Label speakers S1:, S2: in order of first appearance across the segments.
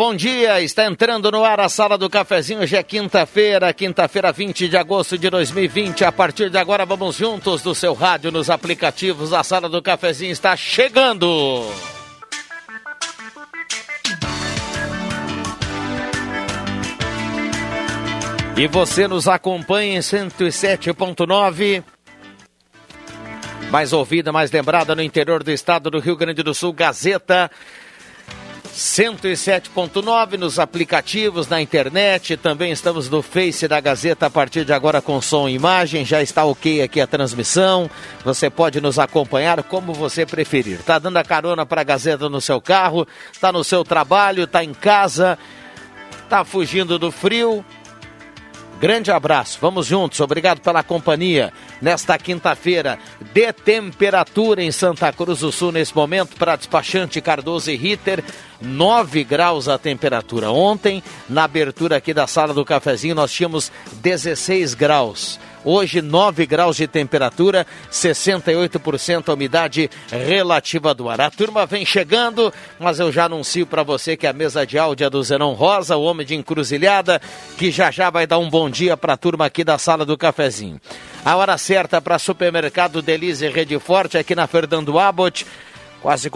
S1: Bom dia. Está entrando no ar a sala do cafezinho. Hoje é quinta-feira, quinta-feira, 20 de agosto de 2020. A partir de agora, vamos juntos do seu rádio, nos aplicativos. A sala do cafezinho está chegando. E você nos acompanha em 107.9. Mais ouvida, mais lembrada no interior do estado do Rio Grande do Sul, Gazeta 107.9 nos aplicativos, na internet, também estamos no Face da Gazeta a partir de agora com som e imagem, já está ok aqui a transmissão, você pode nos acompanhar como você preferir. Tá dando a carona para a Gazeta no seu carro, tá no seu trabalho, tá em casa, tá fugindo do frio, Grande abraço, vamos juntos, obrigado pela companhia nesta quinta-feira de temperatura em Santa Cruz do Sul nesse momento para despachante Cardoso e Ritter, 9 graus a temperatura. Ontem, na abertura aqui da sala do cafezinho, nós tínhamos 16 graus. Hoje, 9 graus de temperatura, 68% a umidade relativa do ar. A turma vem chegando, mas eu já anuncio para você que a mesa de áudio é do Zenon Rosa, o homem de encruzilhada, que já já vai dar um bom dia para a turma aqui da sala do cafezinho. A hora certa para supermercado Delize Rede Forte, aqui na Fernando Abbott quase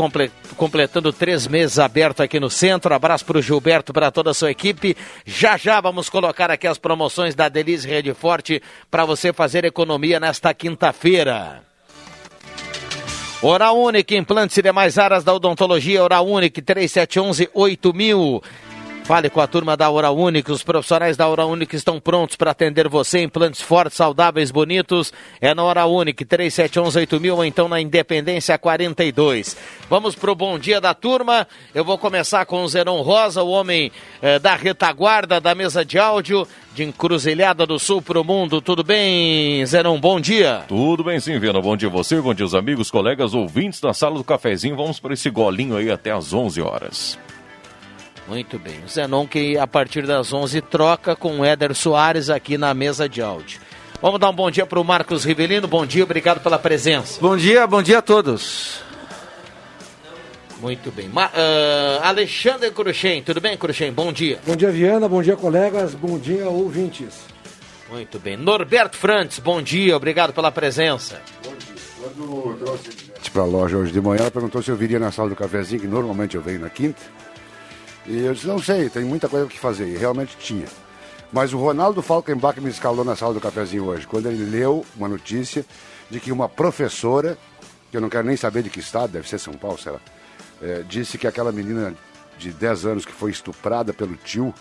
S1: completando três meses aberto aqui no centro. Abraço para o Gilberto, para toda a sua equipe. Já já vamos colocar aqui as promoções da Delize Rede Forte para você fazer economia nesta quinta-feira. Oral Unique, implantes e demais áreas da odontologia. Oral Unique, 3711 8000. Fale com a turma da Hora Única. Os profissionais da Hora Única estão prontos para atender você. Implantes fortes, saudáveis, bonitos. É na Hora Única, 37118000 ou então na Independência 42. Vamos para o bom dia da turma. Eu vou começar com o Zenon Rosa, o homem eh, da retaguarda da mesa de áudio de Encruzilhada do Sul para o mundo. Tudo bem, Zenon? Bom dia.
S2: Tudo bem sim, Viana. Bom dia a você, bom dia os amigos, colegas, ouvintes da sala do cafezinho. Vamos para esse golinho aí até às 11 horas.
S1: Muito bem. O Zenon que a partir das 11 troca com o Éder Soares aqui na mesa de áudio. Vamos dar um bom dia para o Marcos Rivelino. Bom dia, obrigado pela presença.
S3: Bom dia, bom dia a todos.
S1: Muito bem. Ma uh, Alexandre Cruxem, tudo bem, Cruxem? Bom dia.
S4: Bom dia, Viana. Bom dia, colegas. Bom dia, ouvintes.
S1: Muito bem. Norberto Frantes, bom dia. Obrigado pela presença.
S5: Bom dia. Quando eu trouxe para a loja hoje de manhã, ela perguntou se eu viria na sala do cafezinho, que normalmente eu venho na quinta. E eu disse, não sei, tem muita coisa que fazer. E realmente tinha. Mas o Ronaldo Falkenbach me escalou na sala do cafezinho hoje, quando ele leu uma notícia de que uma professora, que eu não quero nem saber de que estado, deve ser São Paulo, sei lá, é, disse que aquela menina de 10 anos que foi estuprada pelo tio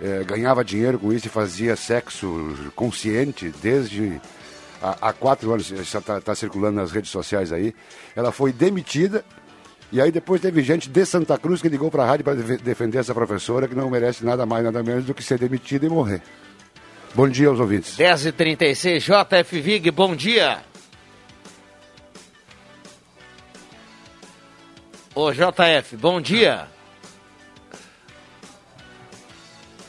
S5: é, ganhava dinheiro com isso e fazia sexo consciente desde há, quatro anos, está tá circulando nas redes sociais aí. Ela foi demitida e aí depois teve gente de Santa Cruz que ligou para a rádio para defender essa professora que não merece nada mais, nada menos do que ser demitida e morrer. Bom dia aos ouvintes.
S1: 10h36, JF Vig, bom dia. Ô JF, bom dia.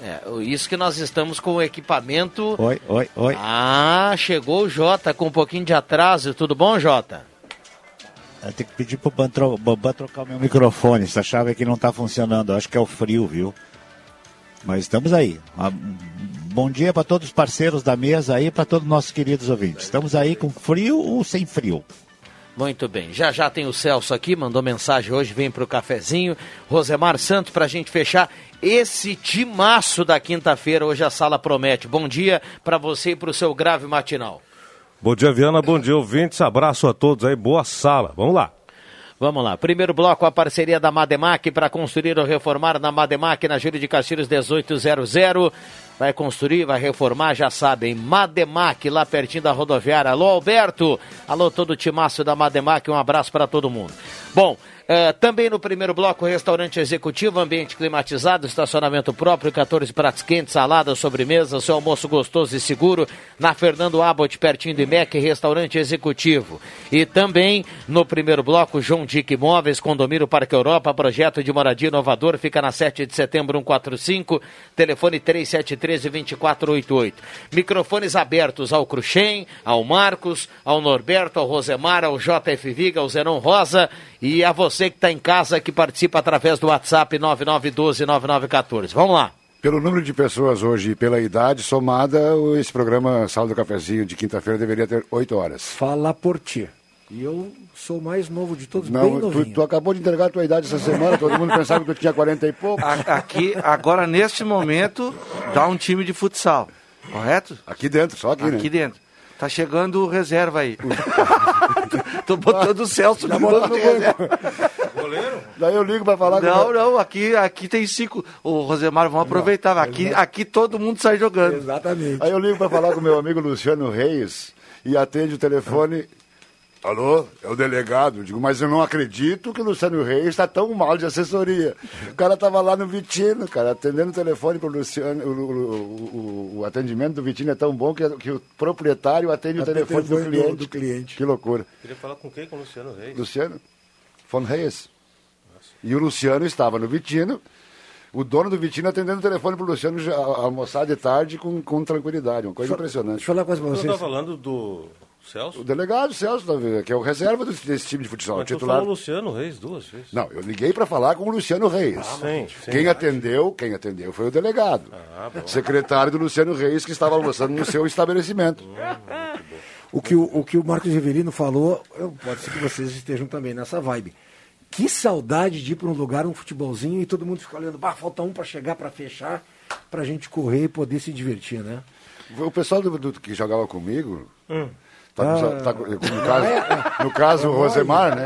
S1: É, isso que nós estamos com o equipamento.
S3: Oi, oi, oi.
S1: Ah, chegou o Jota com um pouquinho de atraso. Tudo bom, Jota?
S3: Eu tenho que pedir pro Bambam trocar o meu microfone. Essa chave aqui não tá funcionando. acho que é o frio, viu? Mas estamos aí. Bom dia para todos os parceiros da mesa aí, para todos os nossos queridos ouvintes. Estamos aí com frio ou sem frio?
S1: Muito bem. Já já tem o Celso aqui, mandou mensagem hoje, vem para o cafezinho. Rosemar Santos, para a gente fechar esse timaço da quinta-feira, hoje a sala promete. Bom dia para você e para o seu grave matinal.
S6: Bom dia, Viana. Bom dia, ouvintes. Abraço a todos aí. Boa sala. Vamos lá.
S1: Vamos lá. Primeiro bloco, a parceria da Mademac para construir ou reformar na Mademac, na Júlio de Castilhos 1800. Vai construir, vai reformar, já sabem. Mademac, lá pertinho da rodoviária. Alô, Alberto. Alô, todo o timaço da Mademac. Um abraço para todo mundo. Bom, Uh, também no primeiro bloco, restaurante executivo, ambiente climatizado, estacionamento próprio, 14 pratos quentes, salada, sobremesa, seu almoço gostoso e seguro, na Fernando Abbott, pertinho do IMEC, restaurante executivo. E também no primeiro bloco, João Dick Imóveis, condomínio Parque Europa, projeto de moradia inovador, fica na 7 de setembro 145, telefone 3713-2488. Microfones abertos ao Cruxem, ao Marcos, ao Norberto, ao Rosemar, ao JF Viga, ao Zenon Rosa e a você que está em casa, que participa através do WhatsApp 9912-9914. Vamos lá.
S5: Pelo número de pessoas hoje e pela idade somada, esse programa Sala do Cafezinho de quinta-feira deveria ter oito horas.
S4: Fala por ti. E eu sou o mais novo de todos,
S5: Não,
S4: bem
S5: tu,
S4: novinho.
S5: tu acabou de entregar a tua idade essa semana, todo mundo pensava que tu tinha 40 e pouco.
S7: Aqui, agora, neste momento, dá um time de futsal, correto?
S5: Aqui dentro, só aqui, né?
S7: Aqui dentro. Tá chegando o reserva aí. Tô botando o Celso no banco reserva.
S5: Daí eu ligo pra falar com
S7: Não, não, aqui, aqui tem cinco. Ô, Rosemar, vamos aproveitar. Aqui, aqui todo mundo sai jogando.
S4: Exatamente.
S5: Aí eu ligo para falar com meu amigo Luciano Reis e atende o telefone. Alô, é o delegado. Eu digo, mas eu não acredito que o Luciano Reis está tão mal de assessoria. O cara estava lá no Vitino, cara, atendendo o telefone para o Luciano. O, o- o- o atendimento do Vitino é tão bom que, que o proprietário atende o telefone do
S4: telefone do-
S5: cliente.
S4: do cliente.
S5: Que loucura.
S6: Queria falar com quem? Com o Luciano Reis.
S5: Luciano von Reis. E o Luciano estava no Vitino. O dono do Vitino atendendo o telefone para o Luciano almoçar de tarde com, com tranquilidade. Uma coisa impressionante.
S4: Deixa eu falar coisa pra
S6: Você
S4: vocês.
S6: tá falando do Celso?
S5: O delegado Celso, tá que é o reserva do- desse time de futsal.
S6: Mas tu
S5: titular.
S6: falou Luciano Reis duas vezes.
S5: Não, eu liguei para falar com o Luciano Reis.
S6: Sim, sim.
S5: Quem atendeu, quem atendeu foi o delegado. Secretário do Luciano Reis, que estava almoçando no seu estabelecimento.
S4: O que o, o que o Marcos Rivelino falou, eu- pode ser que vocês estejam também nessa vibe. Que saudade de ir para um lugar, um futebolzinho, e todo mundo fica olhando, bah, falta um para chegar, para fechar, para a gente correr e poder se divertir, né?
S5: O pessoal do, do- que jogava comigo.
S6: Hum.
S5: Tá com- tá com- no, caso, no caso, o Rosemar, né?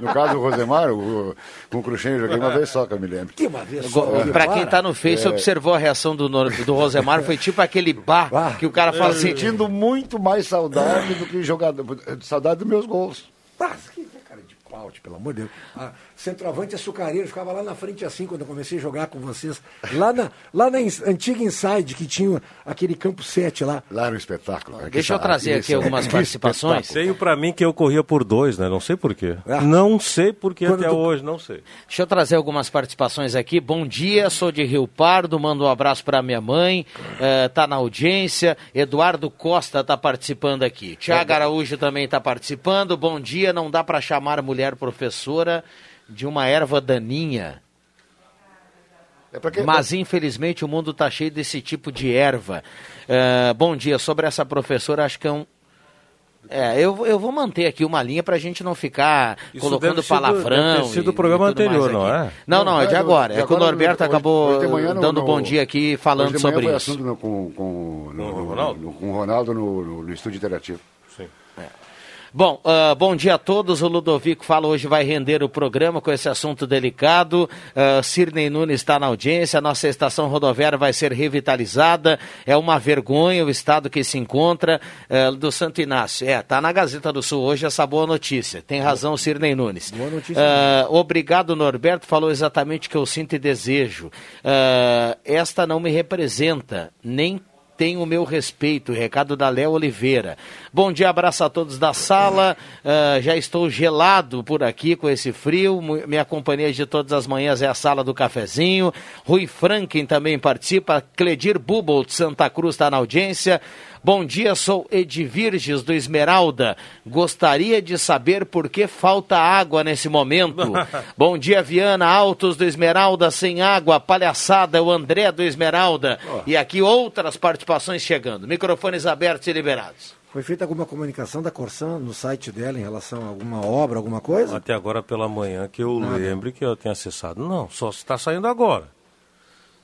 S5: No caso, o Rosemar, o, com o Cruxem eu joguei uma vez só, que eu me lembro.
S4: Que uma vez só.
S1: Para quem tá no Face,
S5: É.
S1: observou a reação do, do Rosemar, foi tipo aquele bar
S4: Ah.
S1: que o cara fala assim.
S5: Sentindo muito mais saudade do que jogador. Saudade dos meus gols.
S4: Ah, que tio, pelo amor de Deus. Ah, centroavante açucareiro, ficava lá na frente assim quando eu comecei a jogar com vocês. Lá na, lá na antiga Inside, que tinha aquele campo 7 lá.
S5: Lá era um espetáculo. Que
S1: Deixa eu
S5: sa-
S1: trazer aqui
S5: isso,
S1: algumas
S5: que
S1: participações.
S6: Tenho pra mim que eu corria por dois, né? Não sei porquê.
S4: Ah.
S6: Não sei porquê
S4: Quando
S6: até
S4: tu-
S6: hoje, não sei.
S1: Deixa eu trazer algumas participações aqui. Bom dia, sou de Rio Pardo, mando um abraço para minha mãe, eh, tá na audiência. Eduardo Costa tá participando aqui. Tiago Araújo também tá participando. Bom dia, não dá para chamar mulher professora de uma erva daninha.
S5: É pra quem-
S1: Mas infelizmente o mundo tá cheio desse tipo de erva. Eh, bom dia, sobre essa professora, acho que é um. É, eu, eu vou manter aqui uma linha pra gente não ficar
S6: Isso
S1: colocando palavrão.
S6: deve ter sido o programa anterior, não é?
S1: Não, não, é de agora.
S5: de
S1: É que o
S5: agora,
S1: Norberto
S5: hoje-
S1: acabou dando
S5: no-
S1: bom dia aqui falando
S5: Hoje de manhã
S1: sobre
S5: foi
S1: isso.
S5: assunto no- com, com, no,
S6: Com o
S5: no-
S6: Ronaldo?
S5: no- com o Ronaldo no, no- no estúdio interativo.
S6: Sim.
S1: Bom, ah, bom dia a todos. O Ludovico fala hoje vai render o programa com esse assunto delicado. Uh, Nunes está na audiência. A nossa estação rodoviária vai ser revitalizada. É uma vergonha o estado que se encontra ah, do Santo Inácio. É, tá na Gazeta do Sul hoje essa boa notícia. Tem razão, Cirnei Nunes.
S4: Boa notícia
S1: Ah, obrigado, Norberto. Falou exatamente o que eu sinto e desejo. Esta não me representa, nem tem o meu respeito. Recado da Léo Oliveira. Bom dia, abraço a todos da sala. Ah, já estou gelado por aqui com esse frio. Minha companhia de todas as manhãs é a sala do cafezinho. Rui Franklin também participa. Cledir Bubolt, Santa Cruz, está na audiência. Bom dia, sou Edvirges do Esmeralda. Gostaria de saber por que falta água nesse momento. Bom dia, Viana, Altos do Esmeralda, sem água, palhaçada, o André do Esmeralda. E aqui outras participações chegando. Microfones abertos e liberados.
S4: Foi feita alguma comunicação da Corsan no site dela em relação a alguma obra, alguma coisa?
S6: Até agora pela manhã que eu
S4: Nada.
S6: lembre que eu tenha acessado. Não, só está saindo agora.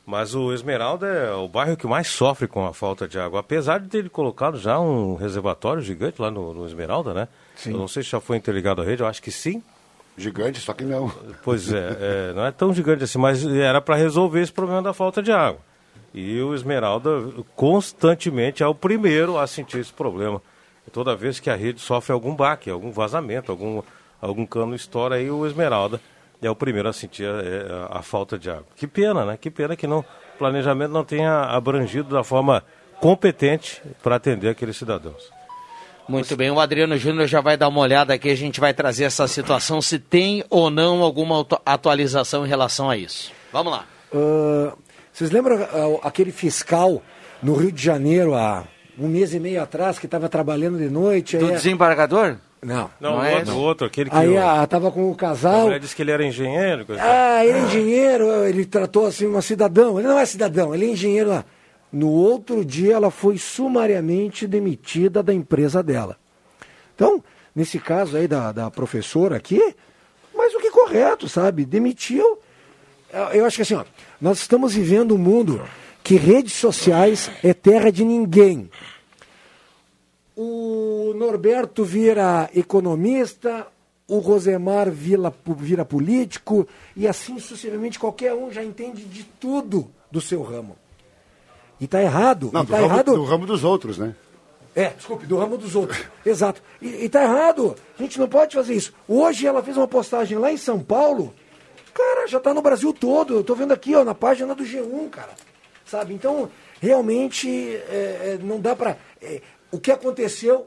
S6: Mas o Esmeralda é o bairro que mais sofre com a falta de água. Apesar de ter colocado já um reservatório gigante lá no, no Esmeralda, né?
S4: Sim.
S6: Eu não sei se já foi interligado à rede, eu acho que sim.
S5: Gigante, só que não.
S6: Pois é, é, não é tão gigante assim, mas era para resolver esse problema da falta de água. E o Esmeralda constantemente é o primeiro a sentir esse problema. Toda vez que a rede sofre algum baque, algum vazamento, algum, algum cano estoura, aí o Esmeralda é o primeiro a sentir a, é, a falta de água. Que pena, né? Que pena que não, o planejamento não tenha abrangido da forma competente para atender aqueles cidadãos.
S1: Muito bem, o Adriano Júnior já vai dar uma olhada aqui, a gente vai trazer essa situação, se tem ou não alguma atualização em relação a isso. Vamos lá.
S4: Ah, vocês lembram ah, aquele fiscal no Rio de Janeiro há um mês e meio atrás que estava trabalhando de noite?
S7: Do
S4: aí-
S7: desembargador?
S4: Não.
S6: Não,
S7: Não
S6: o
S7: é
S6: outro,
S7: esse?
S6: o outro, aquele que.
S4: Aí
S6: o-
S4: ah, tava com o casal.
S6: mulher disse que ele era engenheiro.
S4: Ah, ele é engenheiro, ele tratou assim uma cidadão. Ele não é cidadão, ele é engenheiro lá. No outro dia ela foi sumariamente demitida da empresa dela. Então, nesse caso aí da, da professora aqui, mas o que é correto, sabe? Demitiu. Eu- Eu acho que assim, ó, nós estamos vivendo um mundo que redes sociais é terra de ninguém. O Norberto vira economista, o Rosemar vira, vira político, e assim sucessivamente qualquer um já entende de tudo do seu ramo. E tá errado.
S5: Não, do,
S4: tá
S5: ramo,
S4: errado.
S5: do ramo dos outros, né?
S4: É, desculpe, do ramo dos outros. Exato. E, e tá errado. A gente não pode fazer isso. Hoje ela fez uma postagem lá em São Paulo. Cara, já tá no Brasil todo. Eu tô vendo aqui, ó, na página do G1, cara. Sabe? Então, realmente, é, é, não dá pra. é, o que aconteceu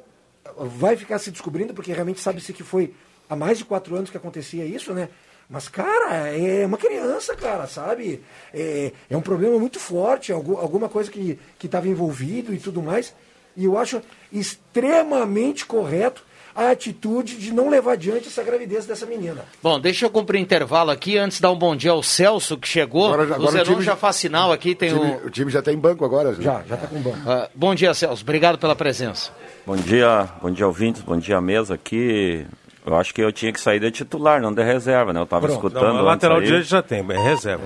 S4: vai ficar se descobrindo, porque realmente sabe-se que foi há mais de quatro anos que acontecia isso, né? Mas, cara, é uma criança, cara, sabe? É, é um problema muito forte, algu- alguma coisa que estava envolvido e tudo mais. E eu acho extremamente correto a atitude de não levar adiante essa gravidez dessa menina.
S1: Bom, deixa eu cumprir intervalo aqui antes de dar um bom dia ao Celso, que chegou.
S5: Agora já-
S1: o
S5: agora o
S1: Zenon
S5: time-
S1: já faz sinal aqui,
S5: O
S1: tem
S5: time,
S1: o...
S5: o time já tem banco agora. né?
S4: Já, já tá com banco.
S1: Ah, bom dia, Celso. Obrigado pela presença.
S8: Bom dia, bom dia ouvintes, bom dia mesa aqui. Eu acho que eu tinha que sair de titular, não de reserva, né? Eu tava
S4: Pronto.
S8: escutando
S6: Não, lateral direito já tem, é reserva.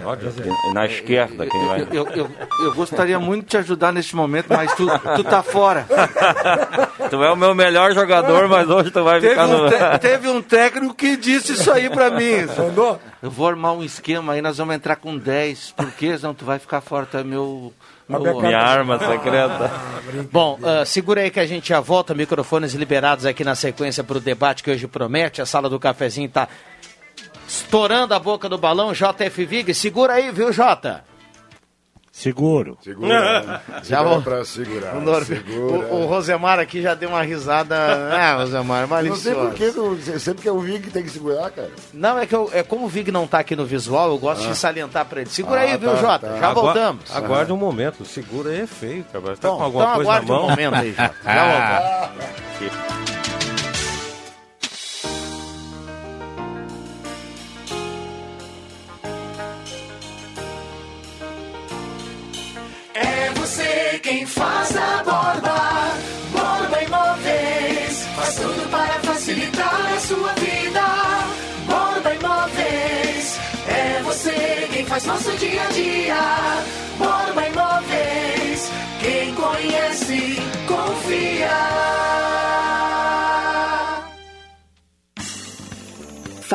S8: E na esquerda, quem vai?
S7: Eu, eu, eu gostaria muito de te ajudar neste momento, mas tu, tu tá fora.
S8: Tu é o meu melhor jogador, mas hoje tu vai
S7: Teve
S8: ficar no.
S7: um, te- teve um técnico que disse isso aí pra mim.
S4: Mandou?
S7: Eu vou armar um esquema aí, nós vamos entrar com 10. Por quê? Não, tu vai ficar fora, tu é meu. Meu
S8: Minha arma secreta.
S1: Bom, ah, segura aí que a gente já volta. Microfones liberados aqui na sequência para o debate que hoje promete. A sala do cafezinho tá estourando a boca do balão. JF Vig, segura aí, viu, Jota?
S3: Seguro.
S5: Segura.
S1: Já
S5: Já
S1: vou-
S5: para segurar.
S1: O, Nor-
S5: segura.
S1: o- o Rosemar aqui já deu uma risada. Ah, Rosemar,
S5: Não sei
S1: maliciosa.
S5: por que, não- sempre que eu vi que tem que segurar, cara.
S1: Não, é que eu, é como o Vig não tá aqui no visual, eu gosto de salientar para ele. Segura
S5: Ah,
S1: aí, viu,
S5: tá,
S1: Jota?
S5: tá.
S1: Já
S6: Agua-
S1: voltamos.
S6: Aguarde um momento, segura aí é feio, cara. Tá
S1: Então,
S6: com alguma
S1: então
S6: coisa na
S1: aguarde um
S6: mão?
S1: momento aí, Jota. Já voltamos.
S9: É você quem faz a borda. Borda Imóveis. Faz tudo para facilitar a sua vida. Borda Imóveis. É você quem faz nosso dia a dia. Borda Imóveis. Quem conhece, confia.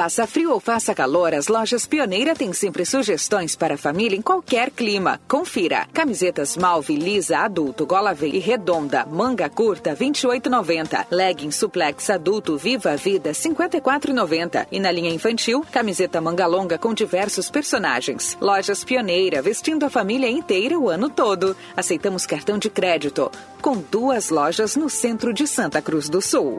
S10: Faça frio ou faça calor, as lojas Pioneira têm sempre sugestões para a família em qualquer clima. Confira. Camisetas Malve lisa adulto, gola V e redonda, manga curta 28,90. Legging suplex adulto Viva a Vida 54,90. E na linha infantil, camiseta manga longa com diversos personagens. Lojas Pioneira, vestindo a família inteira o ano todo. Aceitamos cartão de crédito. Com duas lojas no centro de Santa Cruz do Sul.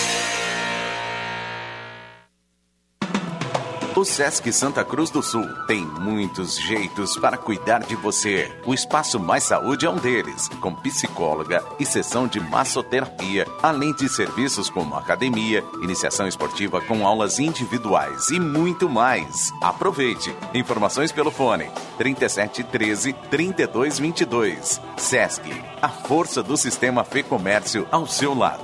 S11: O Sesc Santa Cruz do Sul tem muitos jeitos para cuidar de você. O Espaço Mais Saúde é um deles, com psicóloga e sessão de massoterapia, além de serviços como academia, iniciação esportiva com aulas individuais e muito mais. Aproveite. Informações pelo fone 3713 3222. Sesc, a força do sistema Fê Comércio ao seu lado.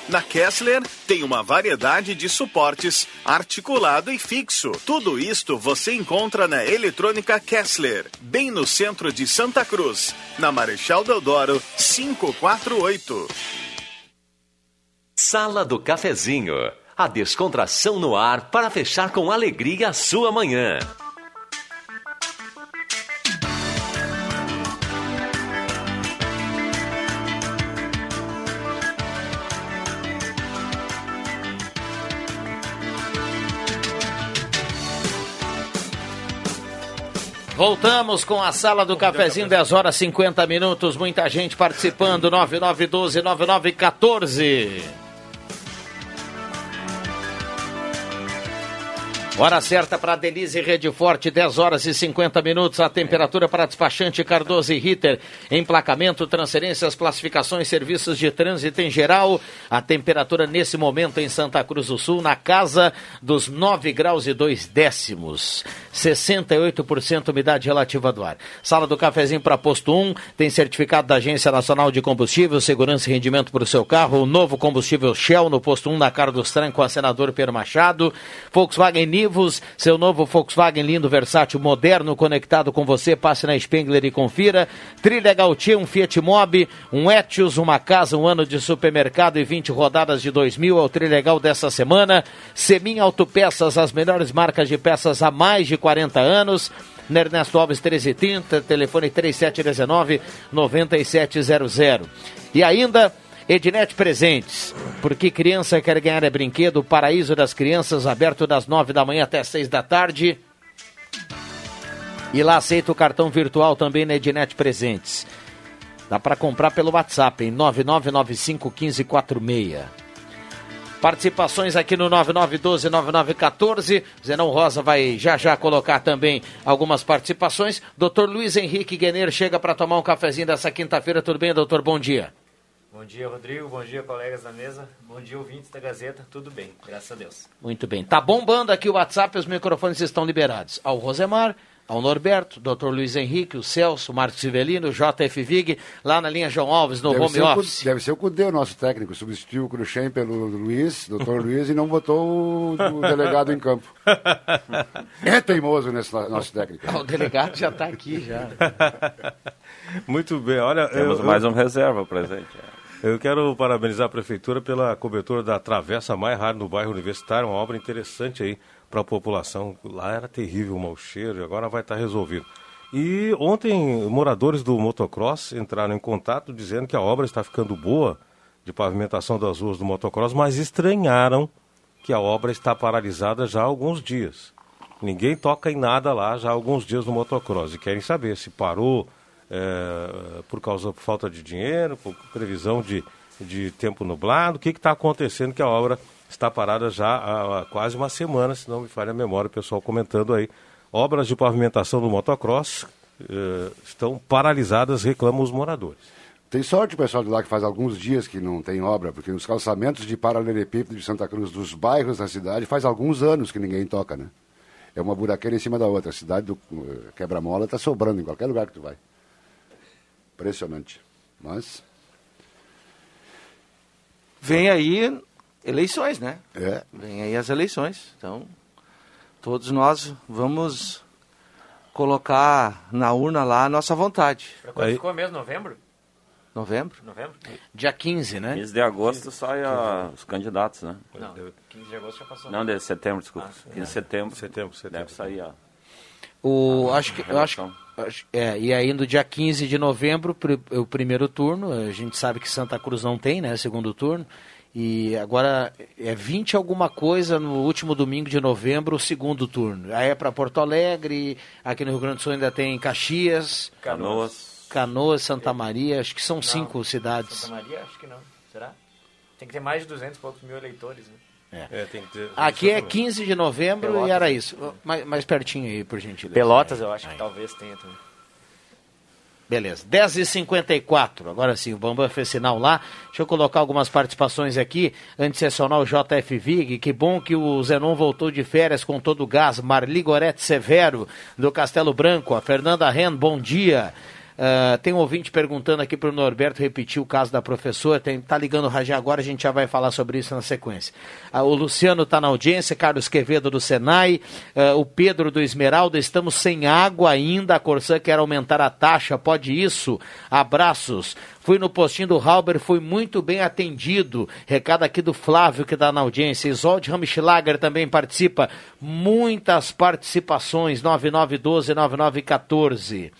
S12: Na Kessler tem uma variedade de suportes articulado e fixo. Tudo isto você encontra na Eletrônica Kessler, bem no centro de Santa Cruz, na Marechal Deodoro 548.
S13: Sala do Cafezinho. A descontração no ar para fechar com alegria a sua manhã.
S1: Voltamos com a sala do cafezinho, 10 horas 50 minutos. Muita gente participando. 9912-9914. Hora certa para Denise Rede Forte, 10 horas e 50 minutos. A temperatura para despachante Cardoso e Ritter. Emplacamento, transferências, classificações, serviços de trânsito em geral. A temperatura nesse momento em Santa Cruz do Sul, na casa dos 9 graus e 2 décimos. 68% umidade relativa do ar. Sala do cafezinho para posto 1. Tem certificado da Agência Nacional de Combustível, segurança e rendimento para o seu carro. O novo combustível Shell no posto 1 na trancos com a senador Pedro Machado. Volkswagen Nivus, seu novo Volkswagen lindo, versátil, moderno, conectado com você. Passe na Spengler e confira. Trilha Gautier, um Fiat Mobi, um Etios, uma casa, um ano de supermercado e 20 rodadas de 2000 é o Trilegal dessa semana. Semin Autopeças, as melhores marcas de peças há mais de 40 anos. Na Ernesto Alves 1330, telefone 3719 9700. E ainda Ednet Presentes, porque criança quer ganhar é brinquedo, Paraíso das Crianças, aberto das nove da manhã até seis da tarde. E lá aceita o cartão virtual também na Ednet Presentes. Dá para comprar pelo WhatsApp em 99951546. Participações aqui no 9912-9914. Zenão Rosa vai já já colocar também algumas participações. Doutor Luiz Henrique Guener chega para tomar um cafezinho dessa quinta-feira. Tudo bem, doutor? Bom dia.
S14: Bom dia, Rodrigo. Bom dia, colegas da mesa. Bom dia, ouvintes da Gazeta. Tudo bem, graças a Deus.
S1: Muito bem. Tá bombando aqui o WhatsApp, os microfones estão liberados. Ao Rosemar, ao Norberto, Dr. Luiz Henrique, o Celso, o Marcos Civelino, o JF Vig, lá na linha João Alves, no
S5: Deve
S1: home
S5: ser o
S1: office.
S5: deve ser o Cudê, o nosso técnico. Substituiu o Cruxem pelo Luiz, doutor Luiz, e não botou o, o delegado em campo. É teimoso nesse no- nosso técnico.
S1: Ah, o delegado já está aqui já.
S6: Muito bem, olha.
S8: Temos mais um reserva presente.
S6: Eu quero parabenizar a prefeitura pela cobertura da Travessa Mais Rádio no bairro Universitário, uma obra interessante aí para a população. Lá era terrível o mau cheiro agora vai estar resolvido. E ontem, moradores do motocross entraram em contato dizendo que a obra está ficando boa de pavimentação das ruas do motocross, mas estranharam que a obra está paralisada já há alguns dias. Ninguém toca em nada lá já há alguns dias no motocross e querem saber se parou é, por causa por falta de dinheiro, por previsão de, de tempo nublado, o que está acontecendo que a obra está parada já há, há quase uma semana, se não me falha a memória, o pessoal comentando aí. Obras de pavimentação do motocross eh, estão paralisadas, reclamam os moradores.
S5: Tem sorte pessoal de lá que faz alguns dias que não tem obra, porque nos calçamentos de paralelepípedo de Santa Cruz, dos bairros da cidade, faz alguns anos que ninguém toca, né? É uma buraqueira em cima da outra. A cidade do eh, quebra-mola está sobrando em qualquer lugar que tu vai. Impressionante. Mas,
S7: Vem aí eleições, né?
S5: É.
S7: Vem aí as eleições. Então, todos nós vamos colocar na urna lá a nossa vontade.
S14: Pra quando ficou mesmo? Novembro?
S7: Novembro?
S14: Novembro?
S1: Dia 15, né?
S8: 15 de agosto sai a- os candidatos, né?
S14: Não, 15 de agosto já passou.
S8: Não, de setembro, desculpa.
S14: Ah,
S8: 15 de setembro.
S6: Setembro,
S8: Deve sair, ó.
S1: O,
S8: Ah,
S1: acho que, eu acho, acho- é, e aí no dia 15 de novembro, pri- o primeiro turno, a gente sabe que Santa Cruz não tem, né, segundo turno, e agora é 20 alguma coisa no último domingo de novembro, o segundo turno. Aí é para Porto Alegre, aqui no Rio Grande do Sul ainda tem Caxias,
S8: Canoas.
S1: Canoas, Santa Maria, acho que são cinco cidades.
S14: Santa Maria, acho que não. Será? Tem que ter mais de 200 e poucos mil eleitores, né?
S1: É.
S6: tem que ter,
S1: Aqui é 15 de novembro
S14: Pelotas.
S1: e era isso. Mais, mais pertinho aí, por gentileza.
S14: Pelotas eu acho que talvez tenha também.
S1: Beleza, 10h54. Agora sim, o Bambam fez sinal lá. Deixa eu colocar algumas participações aqui. Antes de acionar o JF Vig. Que bom que o Zenon voltou de férias com todo o gás. Marli Gorete Severo, do Castelo Branco. A Fernanda Ren, bom dia. Ah, tem um ouvinte perguntando aqui para o Norberto repetir o caso da professora. Tem, tá ligando o Rajé agora, a gente já vai falar sobre isso na sequência. Ah, o Luciano está na audiência, Carlos Quevedo do Senai, ah, o Pedro do Esmeralda. Estamos sem água ainda. A Corsã quer aumentar a taxa. Pode isso? Abraços. Fui no postinho do Halber, fui muito bem atendido. Recado aqui do Flávio, que está na audiência. Isolde Ramschlager também participa. Muitas participações. 9912-9914.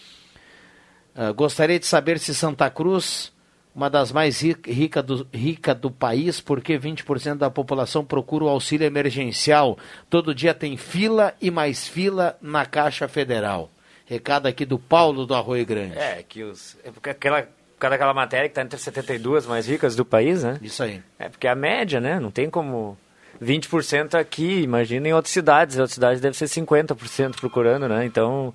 S1: Ah, gostaria de saber se Santa Cruz, uma das mais ri- rica do, rica do país, porque 20% da população procura o auxílio emergencial. Todo dia tem fila e mais fila na Caixa Federal. Recado aqui do Paulo do Arroio Grande.
S14: É, que os. É porque aquela, por causa daquela matéria que está entre as 72 mais ricas do país, né?
S1: Isso aí.
S14: É porque é a média, né? Não tem como. 20% aqui, imagina em outras cidades. Em outras cidades deve ser 50% procurando, né? Então,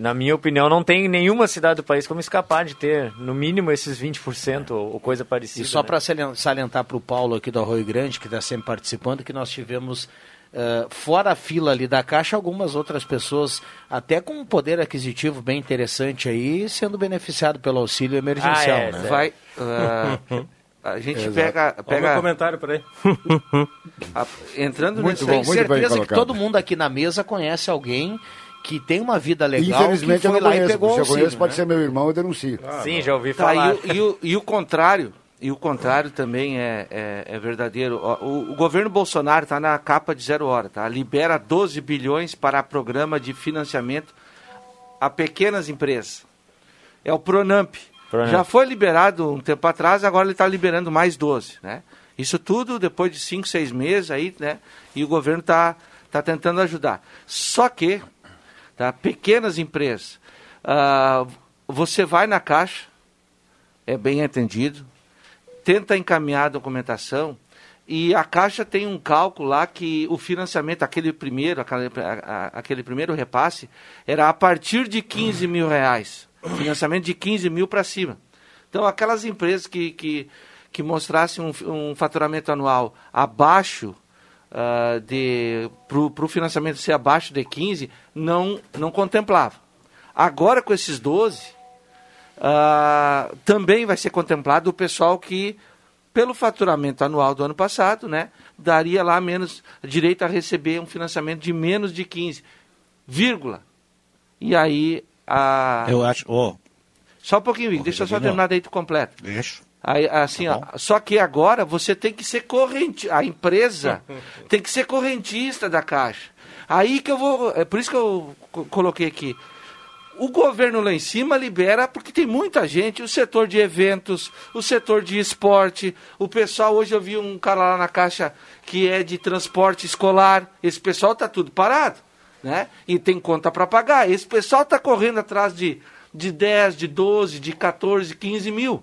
S14: na minha opinião, não tem nenhuma cidade do país como escapar de ter, no mínimo, esses 20% ou, ou coisa parecida.
S1: E só
S14: né?
S1: para salientar para o Paulo aqui do Arroio Grande, que está sempre participando, que nós tivemos, eh, fora a fila ali da Caixa, algumas outras pessoas, até com um poder aquisitivo bem interessante aí, sendo beneficiado pelo auxílio emergencial.
S7: Ah, é,
S1: né?
S7: vai, ah, a gente
S1: Exato.
S7: pega,
S6: Olha o
S7: pega
S6: meu comentário, peraí.
S7: a- entrando
S1: Muito
S7: nesse
S1: Tenho certeza que todo mundo aqui na mesa conhece alguém que tem uma vida legal
S5: infelizmente
S1: que
S5: eu
S1: foi
S5: não
S1: lá e
S5: conheço.
S1: pegou
S5: Se eu
S1: auxílio,
S5: conheço, pode
S1: né?
S5: ser meu irmão, eu denuncio.
S14: Sim, já ouvi
S7: Tá,
S14: falar.
S7: e, o, e, o, e o contrário, e o contrário também é, é, é verdadeiro. O, o governo Bolsonaro está na capa de zero hora, tá? Libera 12 bilhões para programa de financiamento a pequenas empresas. É o Pronamp.
S14: Pronamp.
S7: Já foi liberado um tempo atrás, agora ele está liberando mais 12, né? Isso tudo depois de 5, 6 meses aí, né? E o governo está tá tentando ajudar. Só que, tá? pequenas empresas, ah, você vai na caixa, é bem atendido, tenta encaminhar a documentação e a Caixa tem um cálculo lá que o financiamento, aquele primeiro, aquele, aquele primeiro repasse, era a partir de 15 mil reais. Financiamento de 15 mil para cima. Então, aquelas empresas que, que, que mostrassem um, um faturamento anual abaixo ah, de para o financiamento ser abaixo de 15, não, não contemplava. Agora, com esses 12, ah, também vai ser contemplado o pessoal que, pelo faturamento anual do ano passado, né, daria lá menos direito a receber um financiamento de menos de 15, vírgula. E aí a
S3: Eu acho. Ô,
S7: só um pouquinho, Vic, deixa eu só terminar daí tu completa.
S3: deixa.
S7: Aí, assim, ó, só que agora você tem que ser corrente, a empresa tem que ser correntista da Caixa. Aí que eu vou, é por isso que eu co- coloquei aqui. O governo lá em cima libera porque tem muita gente, o setor de eventos, o setor de esporte, o pessoal, hoje eu vi um cara lá na Caixa que é de transporte escolar, esse pessoal tá tudo parado, né? E tem conta para pagar. Esse pessoal tá correndo atrás de, de 10, de 12, de 14, 15 mil.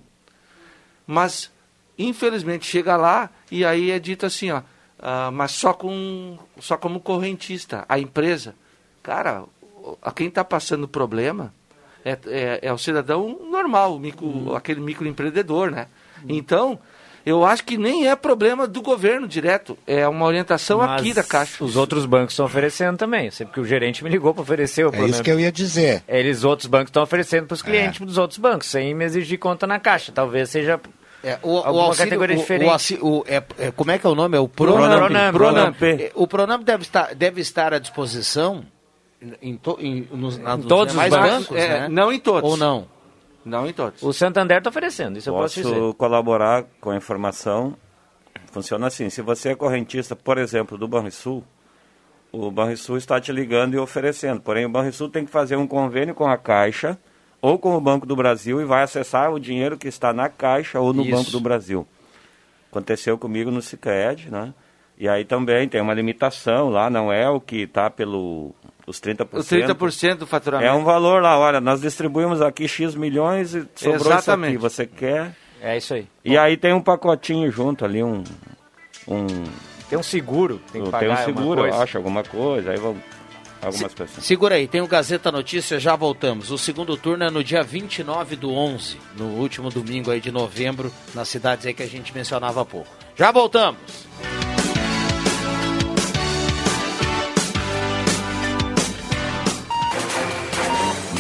S7: Mas, infelizmente, chega lá e aí é dito assim, ó, ah, mas só, com, só como correntista. A empresa, cara, a quem está passando problema é, é, é o cidadão normal, o micro, aquele microempreendedor, né? Então, eu acho que nem é problema do governo direto, é uma orientação
S14: Mas
S7: aqui da Caixa.
S14: Os outros bancos estão oferecendo também. Eu sei porque o gerente me ligou para oferecer o
S3: É isso que eu ia dizer.
S14: Eles, outros bancos, estão oferecendo para os clientes
S1: É.
S14: dos outros bancos, sem me exigir conta na caixa. Talvez seja
S1: É, o, o auxílio,
S14: categoria
S1: o-
S14: diferente.
S1: o auxí- o- é- é- como é que é o nome? É o
S14: Pronamp.
S1: Pronamp.
S14: Pronamp.
S1: É, O Pronamp deve estar, deve estar à disposição em, to- em- nos, na- nos
S14: todos os bancos?
S1: bancos,
S14: É,
S1: né?
S7: Não em todos.
S1: Ou não?
S7: Não em todos.
S14: O Santander está oferecendo, isso eu posso
S8: Posso
S14: dizer.
S8: colaborar com a informação. Funciona assim, se você é correntista, por exemplo, do Banrisul, o Banrisul está te ligando e oferecendo. Porém, o Banrisul tem que fazer um convênio com a Caixa ou com o Banco do Brasil e vai acessar o dinheiro que está na Caixa ou no
S14: Isso.
S8: Banco do Brasil. Aconteceu comigo no Cicred, né? E aí também tem uma limitação lá, não é o que está pelo os 30%.
S7: Os 30% do faturamento.
S8: É um valor lá, olha, nós distribuímos aqui X milhões e sobrou
S7: Exatamente.
S8: isso aqui, você quer?
S14: É isso aí.
S8: E aí tem um pacotinho junto ali, um... um
S14: Tem um seguro, tem que
S8: tem
S14: pagar
S8: um
S14: alguma
S8: seguro, eu acho, alguma coisa, aí vão... Algumas pessoas.
S1: Segura aí, tem o Gazeta Notícias, já voltamos. O segundo turno é no dia 29 do 11, no último domingo aí de novembro, nas cidades aí que a gente mencionava há pouco. Já voltamos.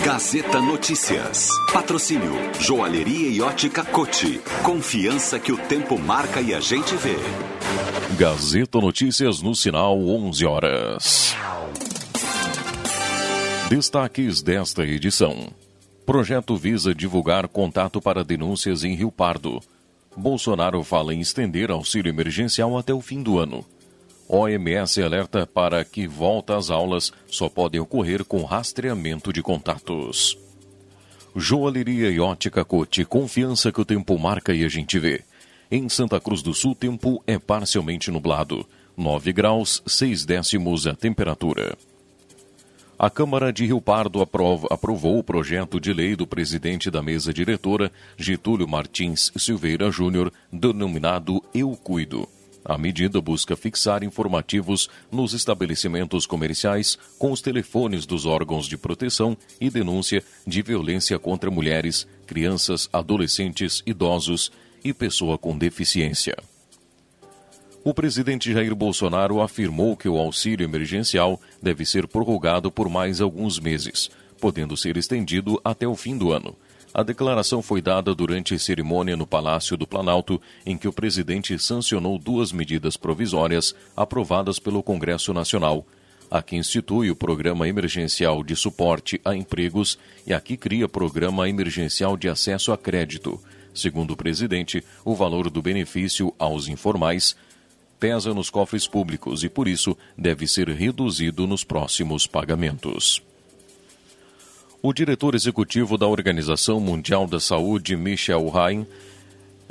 S15: Gazeta Notícias. Patrocínio Joalheria e Ótica Cote. Confiança que o tempo marca e a gente vê.
S2: Gazeta Notícias no sinal 11 horas. Destaques desta edição. Projeto visa divulgar contato para denúncias em Rio Pardo. Bolsonaro fala em estender auxílio emergencial até o fim do ano. OMS alerta para que volta às aulas só podem ocorrer com rastreamento de contatos. Joalheria e ótica Cote, confiança que o tempo marca e a gente vê. Em Santa Cruz do Sul, tempo é parcialmente nublado. 9 graus, 6 décimos a temperatura. A Câmara de Rio Pardo aprovou o projeto de lei do presidente da mesa diretora, Getúlio Martins Silveira Júnior, denominado Eu Cuido. A medida busca fixar informativos nos estabelecimentos comerciais com os telefones dos órgãos de proteção e denúncia de violência contra mulheres, crianças, adolescentes, idosos e pessoa com deficiência. O presidente Jair Bolsonaro afirmou que o auxílio emergencial deve ser prorrogado por mais alguns meses, podendo ser estendido até o fim do ano. A declaração foi dada durante cerimônia no Palácio do Planalto, em que o presidente sancionou duas medidas provisórias aprovadas pelo Congresso Nacional. A que institui o Programa Emergencial de Suporte a Empregos e a que cria Programa Emergencial de Acesso a Crédito. Segundo o presidente, o valor do benefício aos informais pesa nos cofres públicos e, por isso, deve ser reduzido nos próximos pagamentos. O diretor executivo da Organização Mundial da Saúde, Michel Ryan,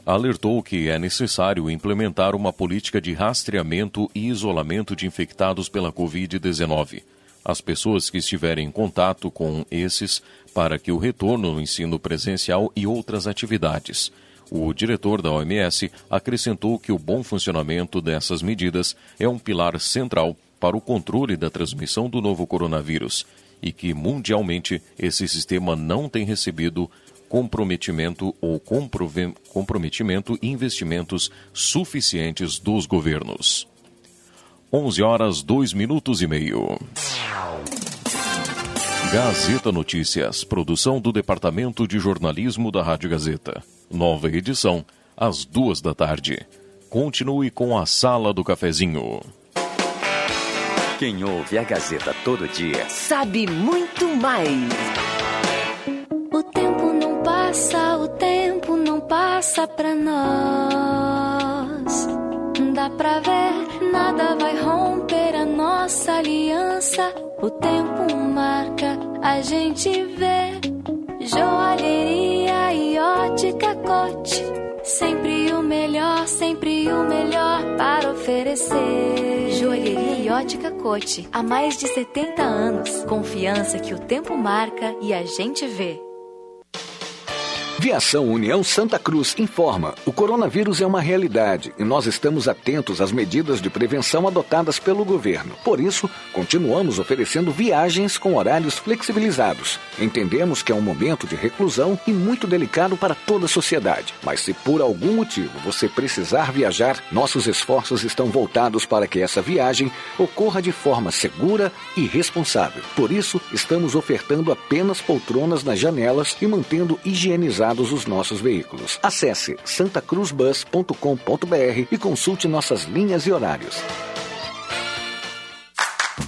S2: alertou que é necessário implementar uma política de rastreamento e isolamento de infectados pela Covid-19. As pessoas que estiverem em contato com esses para que o retorno no ensino presencial e outras atividades. O diretor da OMS acrescentou que o bom funcionamento dessas medidas é um pilar central para o controle da transmissão do novo coronavírus e que, mundialmente, esse sistema não tem recebido comprometimento ou comprometimento e investimentos suficientes dos governos. 11 horas 2 minutos e meio. Gazeta Notícias, produção do Departamento de Jornalismo da Rádio Gazeta. Nova edição, às duas da tarde. Continue com a Sala do Cafezinho.
S16: Quem ouve a Gazeta todo dia
S17: sabe muito mais.
S18: O tempo não passa, o tempo não passa pra nós. Dá pra ver, nada vai romper a nossa aliança. O tempo marca, a gente vê. Joalheria e ótica cote. Sempre o melhor, sempre o melhor para oferecer.
S19: Joalheria ótica Cote. Há mais de 70 anos. Confiança que o tempo marca e a gente vê.
S20: Viação União Santa Cruz informa: o coronavírus é uma realidade e nós estamos atentos às medidas de prevenção adotadas pelo governo. Por isso, continuamos oferecendo viagens com horários flexibilizados. Entendemos que é um momento de reclusão e muito delicado para toda a sociedade. Mas se por algum motivo você precisar viajar, nossos esforços estão voltados para que essa viagem ocorra de forma segura e responsável. Por isso, estamos ofertando apenas poltronas nas janelas e mantendo higienizados os nossos veículos. Acesse santacruzbus.com.br e consulte nossas linhas e horários.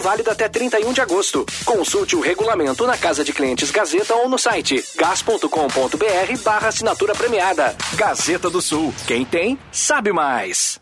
S21: válida até 31 de agosto. Consulte o regulamento na Casa de Clientes Gazeta ou no site gas.com.br barra assinatura premiada. Gazeta do Sul. Quem tem, sabe mais.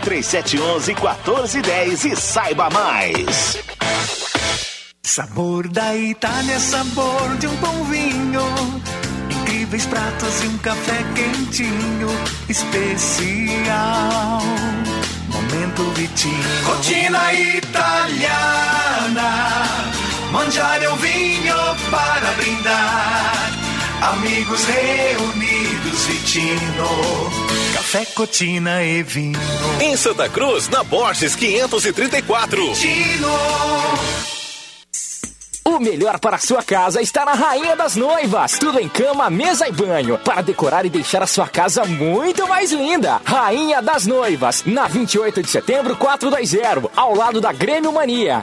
S22: 3711 1410 e saiba mais.
S9: Sabor da Itália, sabor de um bom vinho. Incríveis pratos e um café quentinho, especial. Momento Vitinho. Rotina italiana. Mangiare um vinho para brindar. Amigos reunidos, Vitino. Café, cotina e vinho.
S23: Em Santa Cruz, na Borges 534.
S9: Vitino.
S21: O melhor para a sua casa está na Rainha das Noivas. Tudo em cama, mesa e banho. Para decorar e deixar a sua casa muito mais linda. Rainha das Noivas, na 28 de setembro, 420, ao lado da Grêmio Mania.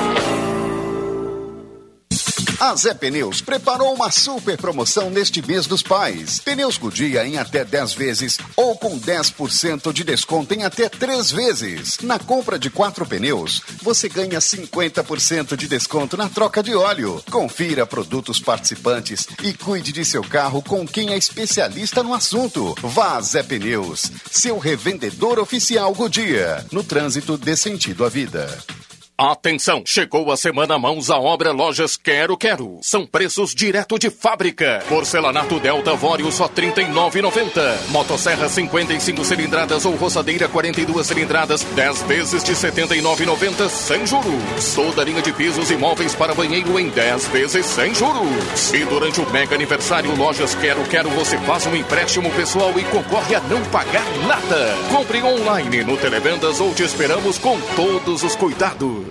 S24: A Zé Pneus preparou uma super promoção neste mês dos pais. Pneus Goodyear em até 10 vezes ou com 10% de desconto em até 3 vezes. Na compra de quatro pneus, você ganha 50% de desconto na troca de óleo. Confira produtos participantes e cuide de seu carro com quem é especialista no assunto. Vá a Zé Pneus, seu revendedor oficial Goodyear. No trânsito dê sentido à vida.
S25: Atenção, chegou a semana mãos à obra Lojas Quero Quero. São preços direto de fábrica. Porcelanato Delta Vório só R$ 39,90. Motosserra 55 cilindradas ou roçadeira 42 cilindradas, 10 vezes de R$ 79,90 sem juros. Toda linha de pisos e móveis para banheiro em 10 vezes sem juros. E durante o mega aniversário Lojas Quero Quero você faz um empréstimo pessoal e concorre a não pagar nada. Compre online no Televendas ou te esperamos com todos os cuidados.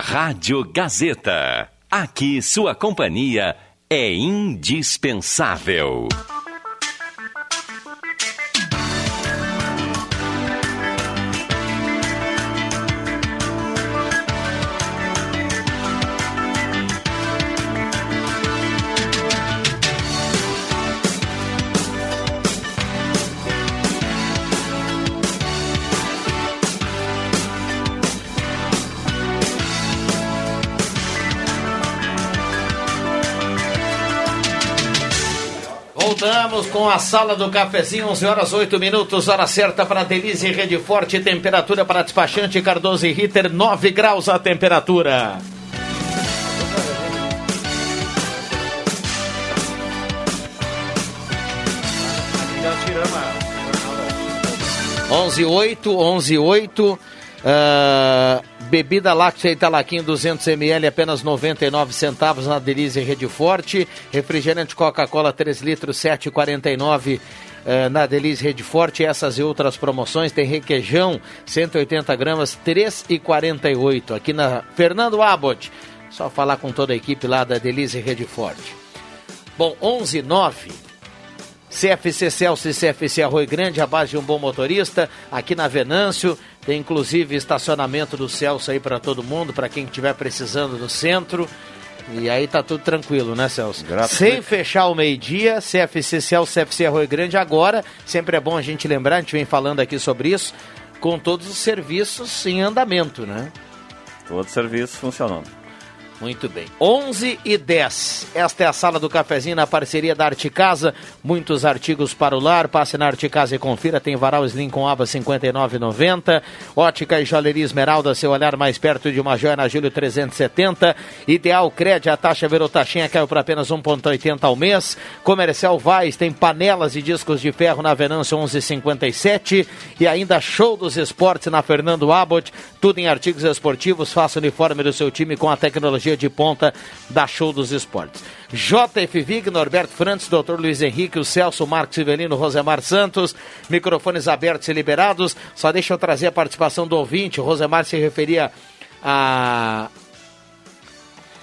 S16: Rádio Gazeta. Aqui sua companhia é indispensável.
S1: Com a sala do cafezinho, 11 horas 8 minutos, hora certa para Delize Rede Forte, temperatura para despachante Cardoso e Ritter, 9 graus a temperatura. Onze oito, onze oito. ah, bebida láctea Italaquim 200 ml apenas 99 centavos na Delize Rede Forte. Refrigerante Coca-Cola 3 litros 7,49 eh, na Delize Rede Forte. Essas e outras promoções tem requeijão 180 gramas 3,48 aqui na Fernando Abbott. Só falar com toda a equipe lá da Delize Rede Forte. Bom, 11 9 CFC Celso e CFC Arroio Grande, a base de um bom motorista, aqui na Venâncio. Tem inclusive estacionamento do Celso aí para todo mundo, para quem estiver precisando no centro. E aí tá tudo tranquilo, né, Celso? Sem fechar o meio-dia, CFC Celso, CFC Arroio Grande agora. Sempre é bom a gente lembrar, a gente vem falando aqui sobre isso, com todos os serviços em andamento, né?
S8: Todo serviço funcionando.
S1: Muito bem. 11 e 10. Esta é a sala do cafezinho na parceria da Arte Casa. Muitos artigos para o lar. Passe na Arte Casa e confira. Tem varal Slim com aba 59,90. Ótica e joalheria Esmeralda. Seu olhar mais perto de uma joia na Júlio 370. Ideal Cred. A taxa virou taxinha. Caiu para apenas 1,80 ao mês. Comercial Vaz. Tem panelas e discos de ferro na Venâncio 11,57. E ainda Show dos Esportes na Fernando Abbott. Tudo em artigos esportivos. Faça o uniforme do seu time com a tecnologia de ponta da Show dos Esportes. JF Vig, Norberto Frantes, Dr. Luiz Henrique, o Celso Marcos Ivelino, Rosemar Santos, microfones abertos e liberados. Só deixa eu trazer a participação do ouvinte. O Rosemar se referia a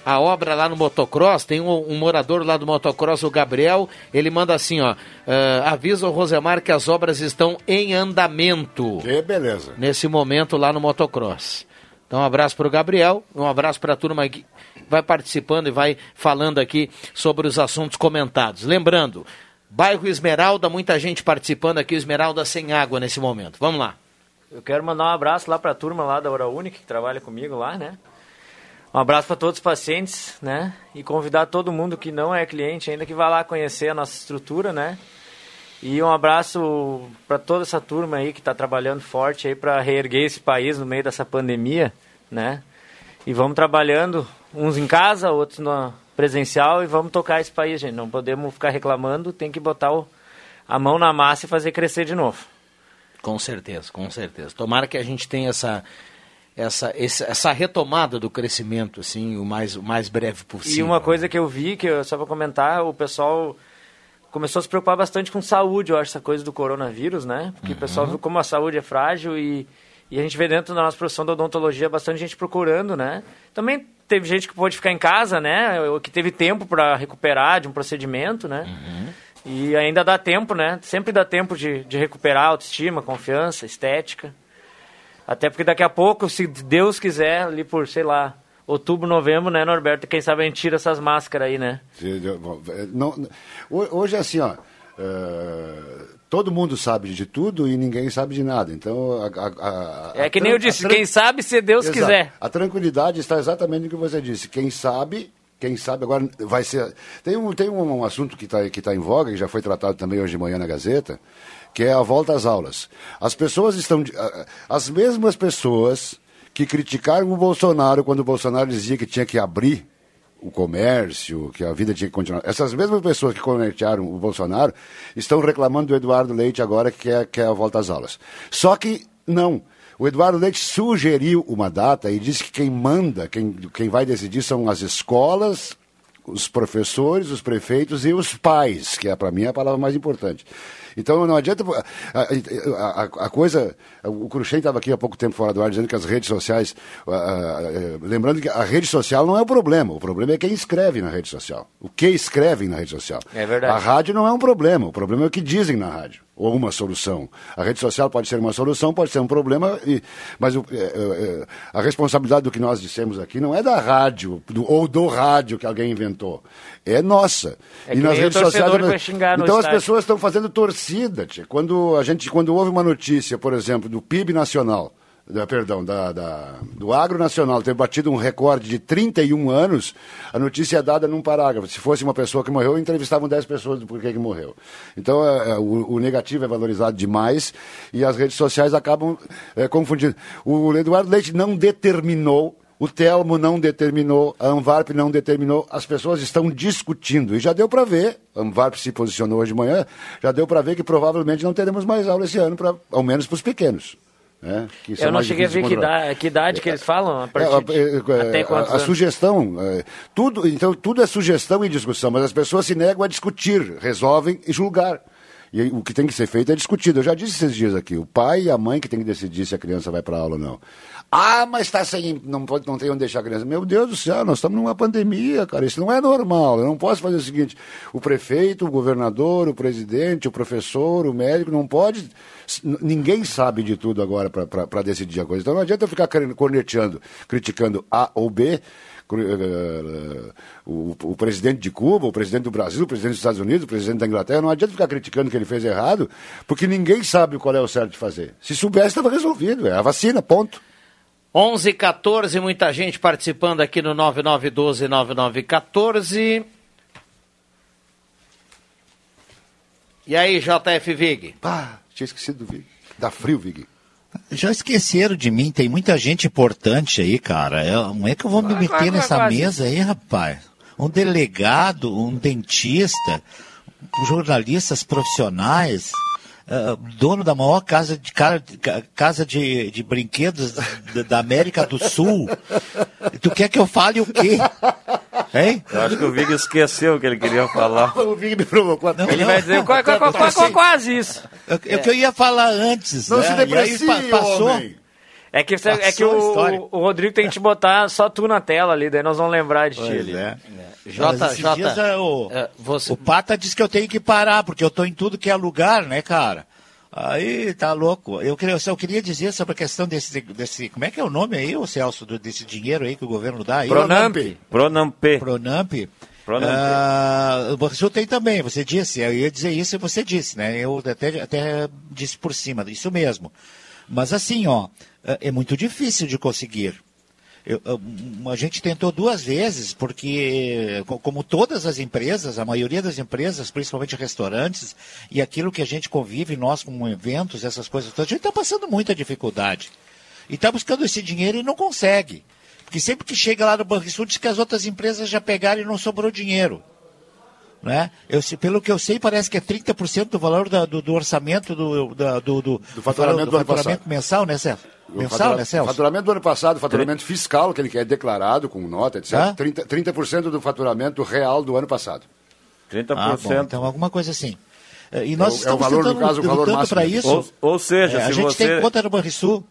S1: a obra lá no motocross, tem um, um morador lá do motocross, o Gabriel, ele manda assim, ó, ah, avisa o Rosemar que as obras estão em andamento.
S5: Que beleza.
S1: Nesse momento lá no motocross. Então um abraço para o Gabriel, um abraço para a turma que vai participando e vai falando aqui sobre os assuntos comentados. Lembrando, bairro Esmeralda, muita gente participando aqui, Esmeralda sem água nesse momento. Vamos lá.
S14: Eu quero mandar um abraço lá para a turma lá da Hora Única, que trabalha comigo lá, né? Um abraço para todos os pacientes, né? E convidar todo mundo que não é cliente ainda que vá lá conhecer a nossa estrutura, né? E um abraço para toda essa turma aí que está trabalhando forte aí para reerguer esse país no meio dessa pandemia, né? E vamos trabalhando, uns em casa, outros no presencial, e vamos tocar esse país, gente. Não podemos ficar reclamando, tem que botar o, a mão na massa e fazer crescer de novo.
S1: Com certeza, com certeza. Tomara que a gente tenha essa, essa, essa retomada do crescimento, assim, o mais, o mais breve possível.
S14: E uma coisa que eu vi, que eu, só para comentar, o pessoal começou a se preocupar bastante com saúde, eu acho, essa coisa do coronavírus, né? Porque o pessoal viu como a saúde é frágil e, e a gente vê dentro da nossa profissão da odontologia bastante gente procurando, né? Também teve gente que pôde ficar em casa, né? Ou que teve tempo para recuperar de um procedimento, né? E ainda dá tempo, né? Sempre dá tempo de, de recuperar autoestima, confiança, estética. Até porque daqui a pouco, se Deus quiser, ali por, sei lá, outubro, novembro, né, Norberto? Quem sabe a gente tira essas máscaras aí, né?
S5: É, não- ho- hoje é assim, ó. é, todo mundo sabe de tudo e ninguém sabe de nada. Então, a, a- a-
S14: É que nem eu disse, quem sabe se Deus
S5: Exato.
S14: quiser.
S5: A tranquilidade está exatamente no que você disse. Quem sabe, quem sabe agora vai ser. Tem um, tem um assunto que está que tá em voga, que já foi tratado também hoje de manhã na Gazeta, que é a volta às aulas. As pessoas estão. As mesmas pessoas que criticaram o Bolsonaro quando o Bolsonaro dizia que tinha que abrir o comércio, que a vida tinha que continuar. Essas mesmas pessoas que conectaram o Bolsonaro estão reclamando do Eduardo Leite agora que quer, quer a volta às aulas. Só que não. O Eduardo Leite sugeriu uma data e disse que quem manda, quem, quem vai decidir são as escolas, os professores, os prefeitos e os pais, que é para mim a palavra mais importante. Então não adianta. A, a- a- a coisa. O Cruxem estava aqui há pouco tempo fora do ar dizendo que as redes sociais. ah, eh, lembrando que a rede social não é o problema. O problema é quem escreve na rede social. O que escrevem na rede social.
S14: É verdade.
S5: A rádio não é um problema. O problema é o que dizem na rádio. Ou uma solução. A rede social pode ser uma solução, pode ser um problema, e- mas o- é, é, é, a responsabilidade do que nós dissemos aqui não é da rádio, do- ou do rádio que alguém inventou. É nossa.
S14: É que vai xingar no
S5: Então as pessoas estão fazendo torcida, tia. Quando a gente, quando houve uma notícia, por exemplo, do PIB nacional, da, perdão, da, da- do agro nacional ter batido um recorde de 31 anos, a notícia é dada num parágrafo. Se fosse uma pessoa que morreu, entrevistavam 10 pessoas do porquê que morreu. Então é, é, o, o negativo é valorizado demais e as redes sociais acabam é, confundindo. O Eduardo Leite não determinou o Telmo não determinou, a Anvarp não determinou, as pessoas estão discutindo. E já deu para ver, a Anvarp se posicionou hoje de manhã, já deu para ver que provavelmente não teremos mais aula esse ano, pra, ao menos para os pequenos. Né,
S14: Eu não
S5: mais
S14: cheguei a ver que que idade que eles falam a
S5: É, é, é,
S14: até
S5: a- a,
S14: anos?
S5: sugestão, é, tudo, então tudo é sugestão e discussão, mas as pessoas se negam a discutir, resolvem e julgar. E o que tem que ser feito é discutido. Eu já disse esses dias aqui, o pai e a mãe que tem que decidir se a criança vai para aula ou não. Ah, mas está sem, não pode, não tem onde deixar a criança. Meu Deus do céu, nós estamos numa pandemia, cara. Isso não é normal. Eu não posso fazer o seguinte: o prefeito, o governador, o presidente, o professor, o médico, não pode. Ninguém sabe de tudo agora para decidir a coisa. Então não adianta eu ficar corneteando, criticando A ou B. eh, O, o presidente de Cuba, o presidente do Brasil, o presidente dos Estados Unidos, o presidente da Inglaterra, não adianta ficar criticando que ele fez errado, porque ninguém sabe qual é o certo de fazer. Se soubesse, estava resolvido. É a vacina, ponto.
S1: 11 e 14, muita gente participando aqui no 9912-9914. E aí, JF Vig?
S5: Pá, tinha esquecido do Vig. Dá frio, Vig.
S3: Já esqueceram de mim, tem muita gente importante aí, cara. É, como é que eu vou me meter nessa mesa aí, rapaz? Um delegado, um dentista, jornalistas profissionais, ah, dono da maior casa de, casa de, de brinquedos da, da América do Sul. Tu quer que eu fale o quê? Hein?
S8: Eu acho que o Vig esqueceu o que ele queria falar.
S5: o Vig me provocou.
S3: Não,
S14: Ele
S3: não.
S14: vai dizer qua- qua- qua- qua- qua- quase isso.
S3: É o que- é o que eu ia falar antes.
S5: Não
S3: né?
S5: se
S3: E aí
S5: deprecie,
S3: pa- passou.
S5: homem.
S14: É que, você- é que
S3: Passou a história.
S14: o, o Rodrigo tem que te botar só tu na tela ali, daí nós vamos lembrar de ti ali.
S3: é.
S1: Jota,
S3: esses
S1: Jota,
S3: dias, é, o,
S1: é, você-
S3: o Pata disse que eu tenho que parar, porque eu tô em tudo que é lugar, né, cara? Aí tá louco. Eu, queria, eu só queria dizer sobre a questão desse, desse. Como é que é o nome aí, o Celso, do- desse dinheiro aí que o governo dá? aí?
S8: Pronamp. Pronamp.
S3: Pronamp.
S8: Pronamp.
S3: Ah, o Banrisul tem também, você disse, eu ia dizer isso e você disse, né? Eu até, até disse por cima, isso mesmo. Mas assim, ó, é é muito difícil de conseguir. Eu- a gente tentou duas vezes, porque, co- como todas as empresas, a maioria das empresas, principalmente restaurantes, e aquilo que a gente convive, nós como eventos, essas coisas, a gente está passando muita dificuldade. E está buscando esse dinheiro e não consegue. Porque sempre que chega lá no Banrisul, diz que as outras empresas já pegaram e não sobrou dinheiro. Né? Eu, pelo que eu sei, parece que é 30% do valor da- do, do orçamento do, da- do, do, do
S5: faturamento do ano
S3: faturamento mensal, né, Celso?
S5: O
S3: Mensal,
S5: fatura-
S3: né, Celso?
S5: Faturamento do ano passado, faturamento fiscal, que ele quer declarado com nota, etc.
S3: Hã?
S5: 30%, 30% do faturamento real do ano passado.
S8: 30%.
S3: Ah, bom, então alguma coisa assim. Eh, E
S5: É
S3: nós
S5: o- é o
S3: estamos
S5: valor, no
S3: tentando,
S5: caso, o valor
S3: lutando
S5: máximo.
S3: para isso.
S8: Ou- ou seja,
S3: a
S8: se
S3: gente
S8: você-
S3: tem conta no Banrisul.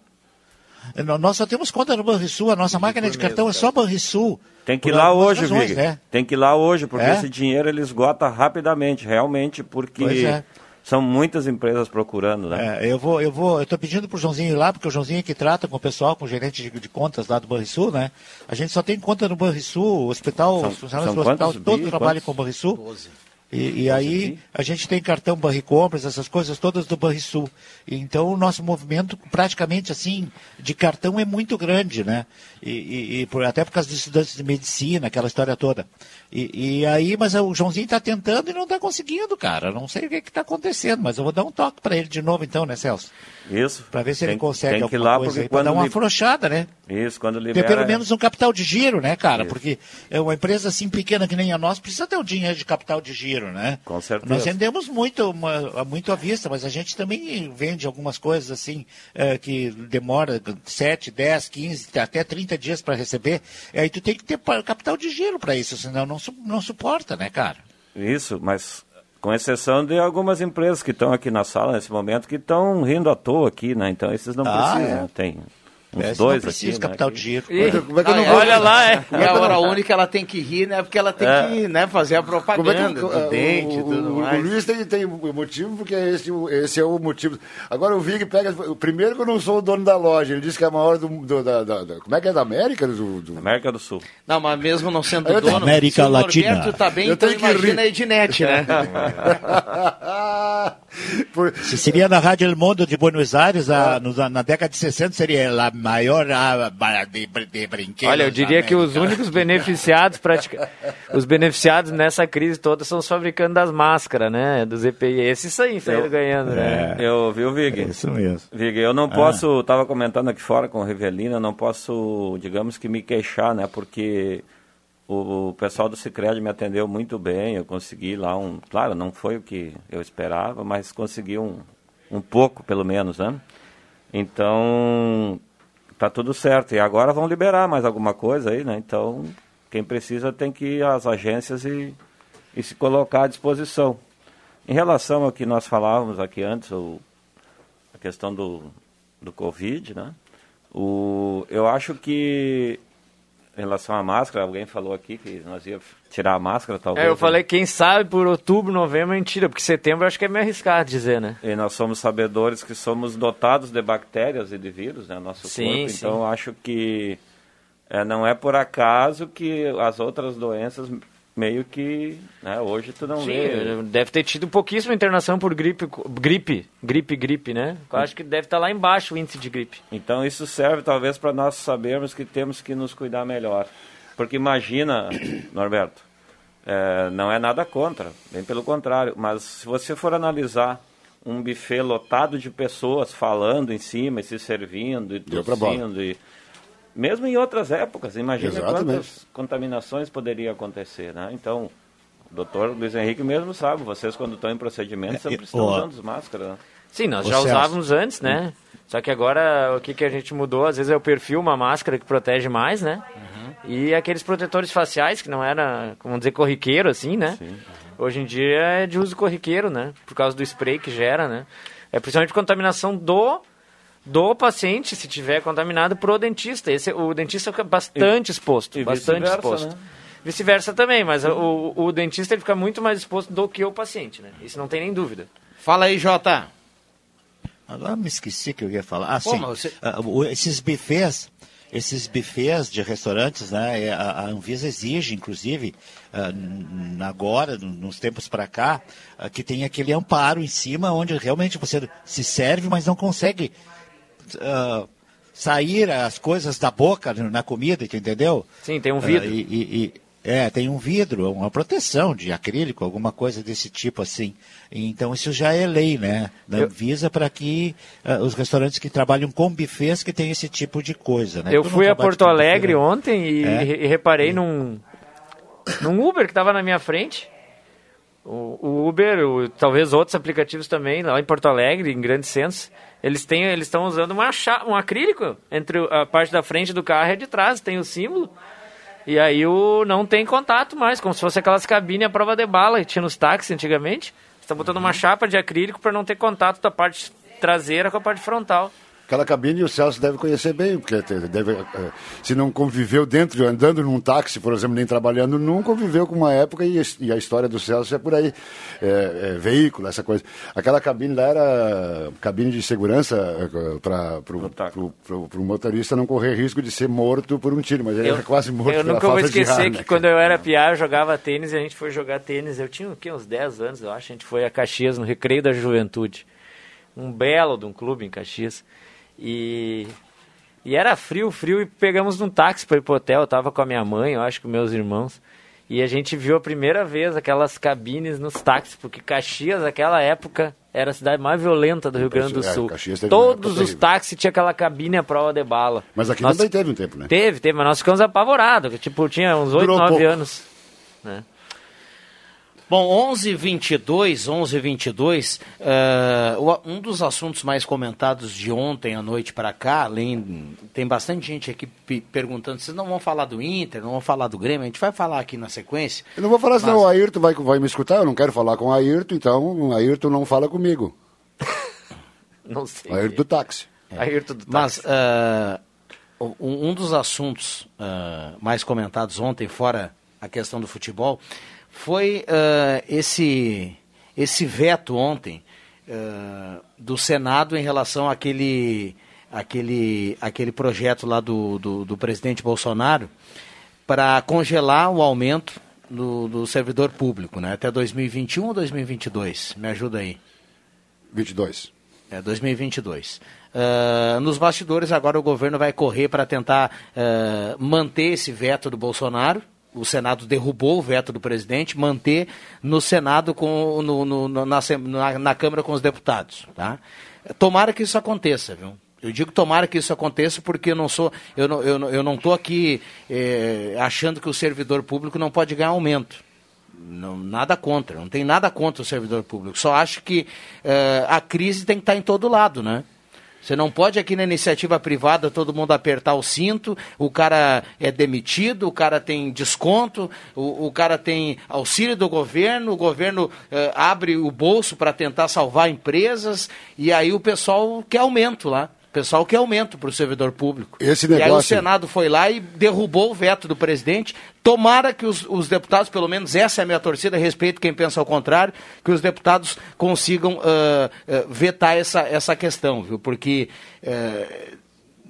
S3: Nó- Nós só temos conta no Banrisul. A nossa máquina de cartão é só Banrisul.
S8: Tem que ir lá hoje,
S3: razões,
S8: Vig.
S3: né?
S8: Tem que ir lá hoje, porque
S3: É?
S8: esse dinheiro ele esgota rapidamente, realmente, porque
S3: é.
S8: são muitas empresas procurando, né?
S3: É, eu vou, eu vou, eu tô pedindo pro Joãozinho ir lá, porque o Joãozinho é que trata com o pessoal, com o gerente de, de contas lá do Banrisul, né? A gente só tem conta no Banrisul, o hospital,
S8: São-
S3: os funcionários
S8: são
S3: do hospital
S8: quantos
S3: todos
S8: bi?
S3: trabalham
S8: Quantos?
S3: com o Banrisul. E, e aí a gente tem cartão Banricompras, essas coisas todas do Banrisul. Então o nosso movimento praticamente assim de cartão é muito grande, né? E, e- e por- até por causa dos estudantes de medicina, aquela história toda. E, e aí, mas o Joãozinho está tentando e não está conseguindo, cara. Não sei o que está acontecendo, mas eu vou dar um toque para ele de novo então, né, Celso?
S8: Isso.
S3: Para ver se
S8: Tem-
S3: ele consegue
S8: tem que ir
S3: alguma
S8: lá,
S3: coisa para dar uma
S8: li-
S3: afrouxada, né?
S8: Isso, quando
S3: Ter
S8: libera...
S3: pelo menos um capital de giro, né, cara?
S8: Isso.
S3: Porque é uma empresa assim pequena que nem a nossa precisa ter um dinheiro de capital de giro, né?
S8: Com certeza.
S3: Nós vendemos muito, uma- muito à vista, mas a gente também vende algumas coisas assim eh, que demora 7, 10, 15, até 30 dias para receber. Aí tu tem que ter capital de giro para isso, senão não, su- não suporta, né, cara?
S8: Isso, mas com exceção de algumas empresas que estão aqui na sala nesse momento que estão rindo à toa aqui, né? Então esses não
S3: Ah,
S8: precisam.
S3: é?
S8: Tem uns
S3: Esse
S8: dois
S3: não precisa
S8: aqui,
S3: capital
S8: né,
S3: de giro.
S1: Ih,
S5: Como é que eu não
S1: não,
S5: vou-
S1: olha lá, é. É
S5: é
S1: a
S5: eu
S1: hora única, ela tem que rir, né? Porque ela tem
S8: É.
S1: que né, fazer a
S5: Como é que
S1: propaganda
S5: o-
S1: do dente e
S5: o,
S1: tudo
S5: o, o
S1: mais.
S5: Luiz tem, tem motivo, porque esse, esse é o motivo. Agora o Vig pega. Primeiro que eu não sou o dono da loja, ele disse que é a maior do. do- da, da- da- como é que é da América? Do, do-
S8: América do Sul.
S1: Não, mas mesmo não sendo
S5: Eu tenho-
S1: dono,
S3: América
S1: se o
S3: Latina.
S1: Norberto tá bem,
S5: Eu
S1: então imagina
S5: rir.
S1: a Ednet, né?
S5: Por-
S3: Se seria na Rádio El Mundo de Buenos Aires, a- no- na, década de 60, seria a maior a, de, de brinquedos.
S14: Olha, eu diria que os únicos beneficiados, pratica... os beneficiados nessa crise toda são os fabricantes das máscaras, né? Dos EPI. Esses aí saíram ganhando, né?
S8: Eu vi o Vig.
S3: É isso mesmo.
S8: Vig, eu não
S3: Ah.
S8: posso, estava comentando aqui fora com o Rivelino, eu não posso, digamos que me queixar, né? Porque o, pessoal do Cicred me atendeu muito bem, eu consegui lá um, claro, não foi o que eu esperava, mas consegui um, um pouco, pelo menos, né? Então, tá tudo certo. E agora vão liberar mais alguma coisa aí, né? Então, quem precisa tem que ir às agências e, e se colocar à disposição. Em relação ao que nós falávamos aqui antes, o, a questão do, do Covid, né? O, eu acho que, em relação à máscara, alguém falou aqui que nós ia tirar a máscara, talvez.
S14: É, eu
S8: né?
S14: falei, quem sabe por outubro, novembro, mentira, porque setembro eu acho que é meio arriscado dizer, né?
S8: E nós somos sabedores que somos dotados de bactérias e de vírus, né? Nosso
S14: Sim,
S8: corpo.
S14: sim.
S8: Então, acho que é, não é por acaso que as outras doenças meio que, né? Hoje tu não
S14: Sim,
S8: vê.
S14: deve ter tido pouquíssima internação por gripe, gripe, gripe, gripe, né? Eu acho que deve estar lá embaixo o índice de gripe.
S8: Então isso serve talvez para nós sabermos que temos que nos cuidar melhor. Porque imagina, Norberto, é, não é nada contra, bem pelo contrário, mas se você for analisar um buffet lotado de pessoas falando em cima e se servindo e tossindo e mesmo em outras épocas, imagina
S5: Exatamente.
S8: quantas contaminações poderiam acontecer, né? Então, o doutor Luiz Henrique mesmo sabe, vocês quando estão em procedimento sempre estão usando máscara. né?
S14: Sim, nós já
S3: Celso.
S14: usávamos antes, né? Só que agora o que, que a gente mudou, às vezes é o perfil, uma máscara que protege mais, né? E aqueles protetores faciais que não era, vamos dizer, corriqueiro, assim, né? Hoje em dia é de uso corriqueiro, né? Por causa do spray que gera, né? É principalmente contaminação do do paciente, se tiver contaminado, pro dentista. Esse, o dentista fica bastante
S8: E-
S14: exposto,
S8: e
S14: bastante
S8: vice-versa,
S14: exposto.
S8: né?
S14: Vice-versa também, mas o, o dentista ele fica muito mais exposto do que o paciente, né? Isso não tem nem dúvida.
S1: Fala aí, Jota.
S3: Agora me esqueci que eu ia falar. Ah,
S1: Pô,
S3: sim.
S1: você-
S3: o- esses buffets, esses buffets de restaurantes, né? é, A, Anvisa exige, inclusive, ah, agora, nos tempos para cá, ah, que tem aquele amparo em cima, onde realmente você se serve, mas não consegue ah, sair as coisas da boca na comida, entendeu?
S14: Sim, tem um vidro.
S3: Ah, e- e- e- é, tem um vidro, uma proteção de acrílico, alguma coisa desse tipo assim. Então isso já é lei, né? Da
S14: Eu-
S3: Anvisa para que ah, os restaurantes que trabalham com buffets que tem esse tipo de coisa, né?
S14: Eu
S3: Tu
S14: fui a Porto Alegre
S3: né?
S14: ontem e,
S3: É?
S14: e reparei num, num Uber que estava na minha frente. O, o Uber, o- talvez outros aplicativos também, lá em Porto Alegre, em grandes centros, eles têm, eles estão usando uma cha- um acrílico entre a parte da frente do carro e a de trás, tem o símbolo. E aí o, não tem contato mais, como se fosse aquelas cabines à prova de bala que tinha nos táxis antigamente. Estão botando uma chapa de acrílico para não ter contato da parte traseira com a parte frontal.
S5: Aquela cabine o Celso deve conhecer bem, porque deve, eh, se não conviveu dentro, andando num táxi, por exemplo, nem trabalhando, não conviveu com uma época e, e a história do Celso é por aí. É, é, veículo, essa coisa. Aquela cabine lá era cabine de segurança para o motorista não correr risco de ser morto por um tiro, mas ele era quase morto
S14: Eu nunca vou esquecer que
S5: né?
S14: quando eu era piá, eu jogava tênis e a gente foi jogar tênis. Eu tinha o quê? uns 10 anos, eu acho. A gente foi a Caxias, no Recreio da Juventude. Um belo de um clube em Caxias. E, e era frio, frio, e pegamos um táxi para ir pro hotel. Eu tava com a minha mãe, eu acho, com meus irmãos. E a gente viu a primeira vez aquelas cabines nos táxis, porque Caxias, naquela época, era a cidade mais violenta do Rio Grande do
S5: É,
S14: Sul.
S5: Uma
S14: Todos os táxis tinham aquela cabine à prova de bala.
S5: Mas aqui
S14: Nós-
S5: também teve um tempo, né?
S14: Teve, teve, mas nós ficamos apavorados. que, Tipo, tinha uns 8,
S1: Durou
S14: 9
S1: pouco.
S14: anos. Né?
S1: Bom, 11 22 11 22 eh, o- um dos assuntos mais comentados de ontem à noite para cá, além, tem bastante gente aqui pe- perguntando, vocês não vão falar do Inter, não vão falar do Grêmio, a gente vai falar aqui na sequência.
S5: Eu não vou falar senão
S1: Mas-
S5: o Ayrton vai, vai me escutar, eu não quero falar com o Ayrton, então o Ayrton não fala comigo.
S14: Não sei.
S5: O Ayrton do táxi.
S14: Ayrton do
S1: Mas ah, um, um dos assuntos ah, mais comentados ontem, fora a questão do futebol, foi ah, esse, esse veto ontem ah, do Senado em relação àquele, àquele, àquele projeto lá do, do, do presidente Bolsonaro para congelar o aumento do, do servidor público, né? Até 2021 ou 2022? Me ajuda aí.
S5: 22.
S1: É, 2022. Ah, nos bastidores, agora o governo vai correr para tentar ah, manter esse veto do Bolsonaro. O Senado derrubou o veto do presidente, manter no Senado, com, no, no- na, na- na Câmara com os deputados. Tá? Tomara que isso aconteça, viu? Eu digo tomara que isso aconteça porque eu não sou, eu não, eu eu não estou aqui eh, achando que o servidor público não pode ganhar aumento. Não, nada contra, não tem nada contra o servidor público. Só acho que eh, a crise tem que estar em todo lado, né? Você não pode aqui na iniciativa privada todo mundo apertar o cinto, o cara é demitido, o cara tem desconto, o, o cara tem auxílio do governo, o governo eh, abre o bolso para tentar salvar empresas e aí o pessoal quer aumento lá. O pessoal quer aumento para o servidor público.
S5: Esse
S1: E aí o
S5: negócio-
S1: Senado foi lá e derrubou o veto do presidente. Tomara que os, os deputados, pelo menos essa é a minha torcida, respeito quem pensa ao contrário, que os deputados consigam ah, ah, vetar essa, essa questão, viu? Porque eh,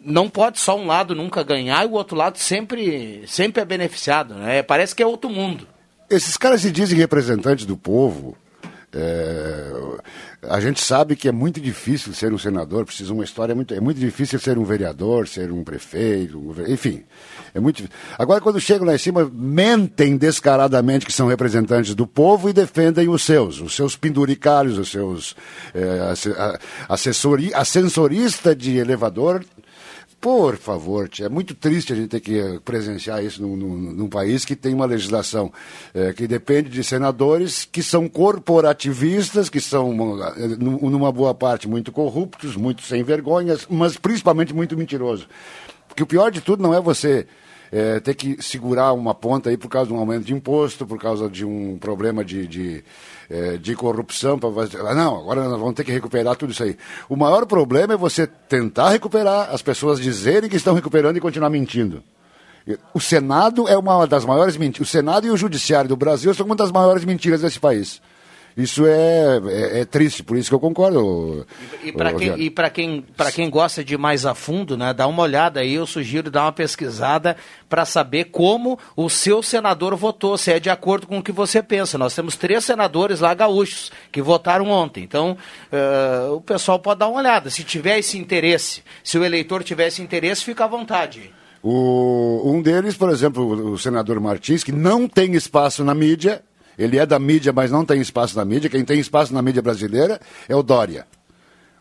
S1: não pode só um lado nunca ganhar e o outro lado sempre, sempre é beneficiado. Né? Parece que é outro mundo.
S5: Esses caras se dizem representantes do povo. é, a gente sabe que é muito difícil ser um senador, precisa uma história muito. É muito difícil ser um vereador, ser um prefeito, um enfim. É muito difícil. Agora, quando chegam lá em cima, mentem descaradamente que são representantes do povo e defendem os seus, os seus penduricários, os seus é, assessori, ascensorista de elevador. Por favor, tia, é muito triste a gente ter que presenciar isso num, num- num país que tem uma legislação eh, que depende de senadores que são corporativistas, que são, eh, num- numa boa parte, muito corruptos, muito sem vergonhas, mas principalmente muito mentirosos. Porque o pior de tudo não é você eh, ter que segurar uma ponta aí por causa de um aumento de imposto, por causa de um problema de, de, eh, de corrupção. Fazer- ah, não, agora nós vamos ter que recuperar tudo isso aí. O maior problema é você tentar recuperar, as pessoas dizerem que estão recuperando e continuar mentindo. O Senado é uma das maiores mentiras. O Senado e o Judiciário do Brasil são uma das maiores mentiras desse país. Isso é, é, é triste, por isso que eu concordo.
S1: E para quem, e pra quem, pra quem gosta de ir mais a fundo, né, dá uma olhada aí, eu sugiro dar uma pesquisada para saber como o seu senador votou, se é de acordo com o que você pensa. Nós temos três senadores lá gaúchos que votaram ontem. Então, eh, o pessoal pode dar uma olhada. Se tiver esse interesse, se o eleitor tiver esse interesse, fica à vontade.
S5: O, um deles, por exemplo, o senador Martins, que não tem espaço na mídia, ele é da mídia, mas não tem espaço na mídia. Quem tem espaço na mídia brasileira é o Dória.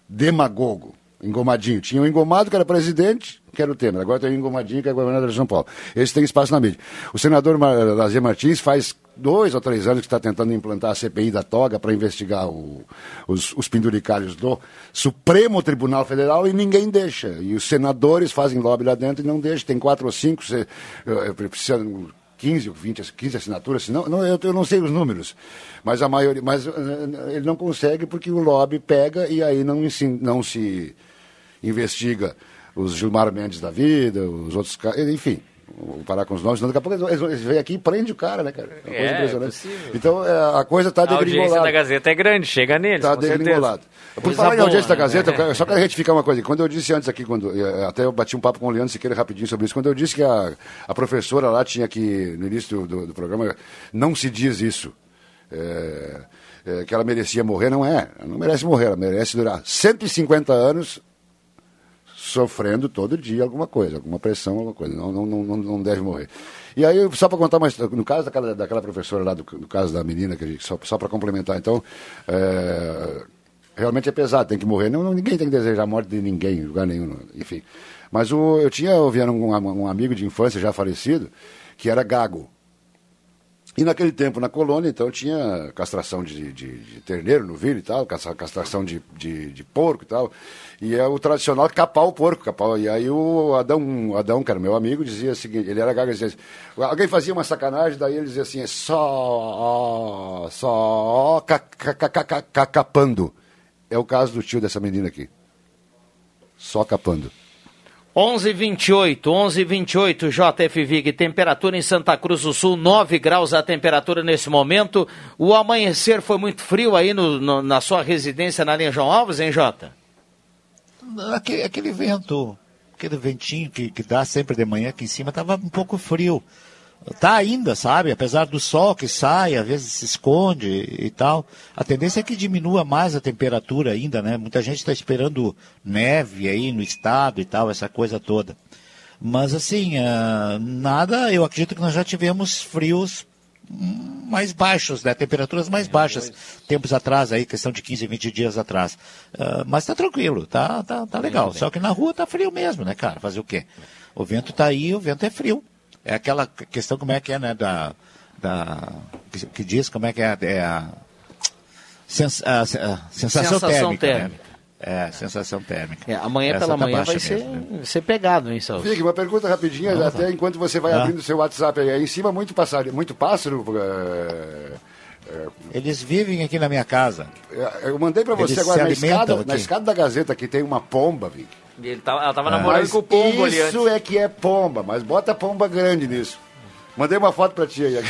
S5: Demagogo. Engomadinho. Tinha um engomado que era presidente, que era o Temer. Agora tem um engomadinho que é governador de São Paulo. Esse tem espaço na mídia. O senador Lazer Martins faz dois ou três anos que está tentando implantar a CPI da toga para investigar o, os, os penduricários do Supremo Tribunal Federal e ninguém deixa. E os senadores fazem lobby lá dentro e não deixam. Tem quatro ou cinco, se, eh, precisam 15 ou 20, 15 assinaturas, não, não, eu, eu não sei os números, mas a maioria, mas eh, ele não consegue porque o lobby pega e aí não, não se investiga os Gilmar Mendes da vida, os outros enfim, vou parar com os nomes, senão daqui a pouco eles, eles vêm aqui e prendem o cara, né, cara? Uma coisa
S14: É,
S5: impressionante.
S14: possível.
S5: então é, a coisa está
S14: A audiência
S5: degringolada.
S14: da Gazeta é grande, chega neles,
S5: Está degringolado. Por
S14: Coisa
S5: falar em audiência da
S14: né?
S5: Gazeta, só quero retificar uma coisa. Quando eu disse antes aqui, quando, eh, até eu bati um papo com o Leandro Siqueira rapidinho sobre isso, quando eu disse que a, a professora lá tinha que, no início do, do- do programa, não se diz isso. eh, eh, que ela merecia morrer, não é. Ela não merece morrer, ela merece durar 150 anos sofrendo todo dia alguma coisa, alguma pressão, alguma coisa. Não, não, não, não deve morrer. E aí, só para contar mais, no caso daquela, daquela professora lá, do, no caso da menina, que gente- só, só para complementar, então, é, realmente é pesado, tem que morrer. Não, ninguém tem que desejar a morte de ninguém, em lugar nenhum, enfim. Mas o, eu tinha ouvindo um, um amigo de infância já falecido, que era gago. E naquele tempo, na colônia, então, tinha castração de, de, de terneiro no vilho e tal, castra- castração de, de, de porco e tal. E é o tradicional capar o porco. Capar, e aí o Adão, Adão, que era meu amigo, dizia o seguinte, ele era ele dizia assim, alguém fazia uma sacanagem, daí ele dizia assim, é só, só ca- ca- ca- ca- ca- ca- capando. É o caso do tio dessa menina aqui. Só capando.
S1: 11:28, 11:28 JF Vig, temperatura em Santa Cruz do Sul, 9 graus a temperatura nesse momento. O amanhecer foi muito frio aí no- no- na sua residência na linha João Alves, hein, Jota?
S3: Aquele, aquele vento, aquele ventinho que, que dá sempre de manhã aqui em cima, estava um pouco frio. Tá ainda, sabe? Apesar do sol que sai, às vezes se esconde e tal. A tendência é que diminua mais a temperatura ainda, né? Muita gente está esperando neve aí no estado e tal, essa coisa toda. Mas assim, ah, nada, eu acredito que nós já tivemos frios mais baixos, né? Temperaturas mais baixas, tempos atrás aí, questão de 15, 20 dias atrás. Ah, mas tá tranquilo, tá, tá, tá legal. Só que na rua tá frio mesmo, né, cara? Fazer o quê? O vento tá aí, o vento é frio. É aquela questão como é que é, né, da, da que, que diz como é que é, é a, sens, a, a sensação,
S1: Sensação
S3: térmica, né?
S1: térmica.
S3: É, sensação térmica.
S1: É, amanhã
S3: Essa
S1: pela
S3: tá
S1: manhã vai ser,
S3: mesmo, né?
S1: ser pegado, hein, Salvo?
S5: Fique, uma pergunta rapidinha,
S1: Vamos
S5: até
S1: lá.
S5: enquanto você vai
S3: Ah.
S5: abrindo o seu WhatsApp aí. Aí em cima, muito pássaro. Muito pássaro é, é,
S3: Eles vivem aqui na minha casa.
S5: Eu mandei pra você
S3: Eles
S5: agora na escada,
S3: aqui.
S5: na escada da Gazeta que tem uma pomba, Vic.
S14: Ele tava, ela tava
S5: Ah.
S14: namorando
S5: Mas
S14: com o pombo ali.
S5: Isso é que é pomba, mas bota pomba grande nisso. Mandei uma foto pra ti aí.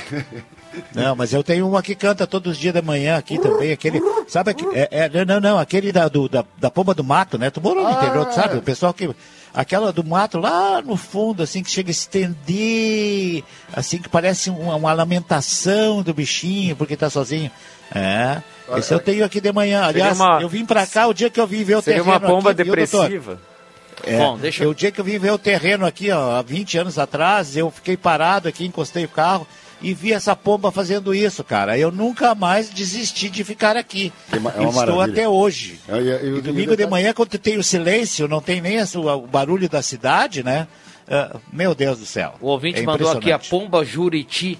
S3: Não, mas eu tenho uma que canta todos os dias da manhã aqui também, aquele, sabe, aque- é, é, não, não, não, aquele da, do, da, da pomba do mato, né, tu morou no
S5: Ah.
S3: interior, tu sabe, o pessoal que, aquela do mato lá no fundo, assim, que chega a estender, assim, que parece uma, uma lamentação do bichinho, porque tá sozinho, é, esse eu tenho aqui de manhã,
S14: Seria
S3: aliás,
S14: uma-
S3: eu vim pra cá o dia que eu vim ver o
S14: Seria
S3: terreno
S14: uma pomba
S3: aqui, viu,
S14: depressiva.
S3: É,
S1: Bom, deixa
S3: eu... O dia que eu vim ver o terreno aqui, ó, há 20 anos atrás, eu fiquei parado aqui, encostei o carro e vi essa pomba fazendo isso, cara. Eu nunca mais desisti de ficar aqui.
S5: É uma
S3: Estou
S5: maravilha.
S3: até hoje.
S5: É, e- e-
S3: E domingo de manhã, quando tem o silêncio, não tem nem o barulho da cidade, né? Ah, meu Deus do céu.
S1: O ouvinte
S3: É
S1: mandou aqui a. Pomba Juriti.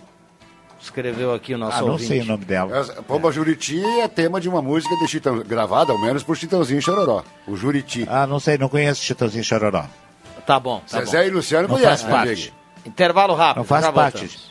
S1: Escreveu aqui o nosso
S3: Ah, não
S1: ouvinte.
S3: sei o nome dela.
S5: Essa Pomba Juriti é tema de uma música de Chitão, gravada, ao menos, por Chitãozinho e Chororó. O Juriti.
S3: Ah, não sei, não conheço Chitãozinho Chororó.
S1: Tá bom, tá
S5: Zezé
S1: bom.
S5: e Luciano
S3: Não
S5: conhecem,
S3: faz parte.
S1: Intervalo rápido.
S3: Não faz parte.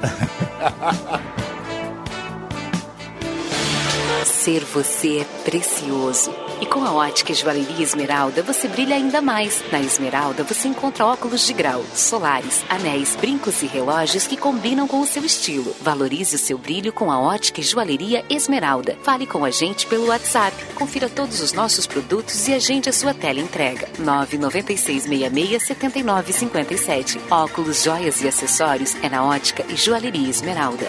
S26: Ser você é precioso. E com a ótica joalheria Esmeralda, você brilha ainda mais. Na Esmeralda, você encontra óculos de grau, solares, anéis, brincos e relógios que combinam com o seu estilo. Valorize o seu brilho com a ótica joalheria Esmeralda. Fale com a gente pelo WhatsApp. Confira todos os nossos produtos e agende a sua tela entrega. 996667957. Óculos, joias e acessórios é na ótica e joalheria Esmeralda.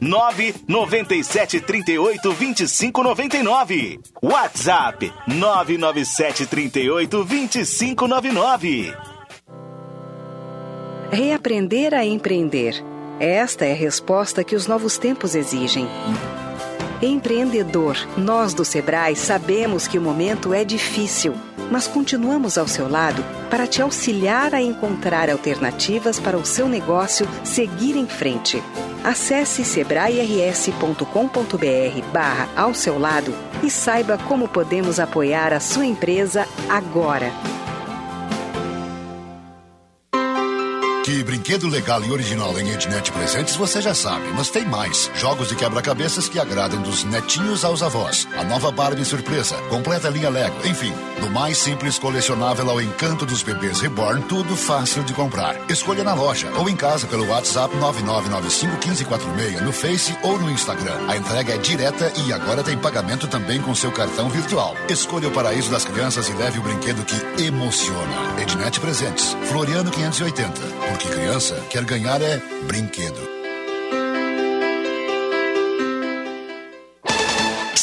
S22: 997 38 25 99. WhatsApp 997 38 25 99.
S27: Reaprender a empreender. Esta é a resposta que os novos tempos exigem. Empreendedor, nós do Sebrae sabemos que o momento é difícil, mas continuamos ao seu lado para te auxiliar a encontrar alternativas para o seu negócio seguir em frente. Acesse sebrae-rs.com.br barra ao seu lado e saiba como podemos apoiar a sua empresa agora.
S5: Que brinquedo legal e original em Ednet Presentes você já sabe, mas tem mais. Jogos de quebra-cabeças que agradam dos netinhos aos avós. A nova Barbie surpresa, completa linha Lego, enfim, do mais simples colecionável ao encanto dos bebês reborn, tudo fácil de comprar. Escolha na loja ou em casa pelo WhatsApp 99951546 no Face ou no Instagram. A entrega é direta e agora tem pagamento também com seu cartão virtual. Escolha o paraíso das crianças e leve o brinquedo que emociona. Ednet Presentes, Floriano 580. Porque criança quer ganhar é brinquedo.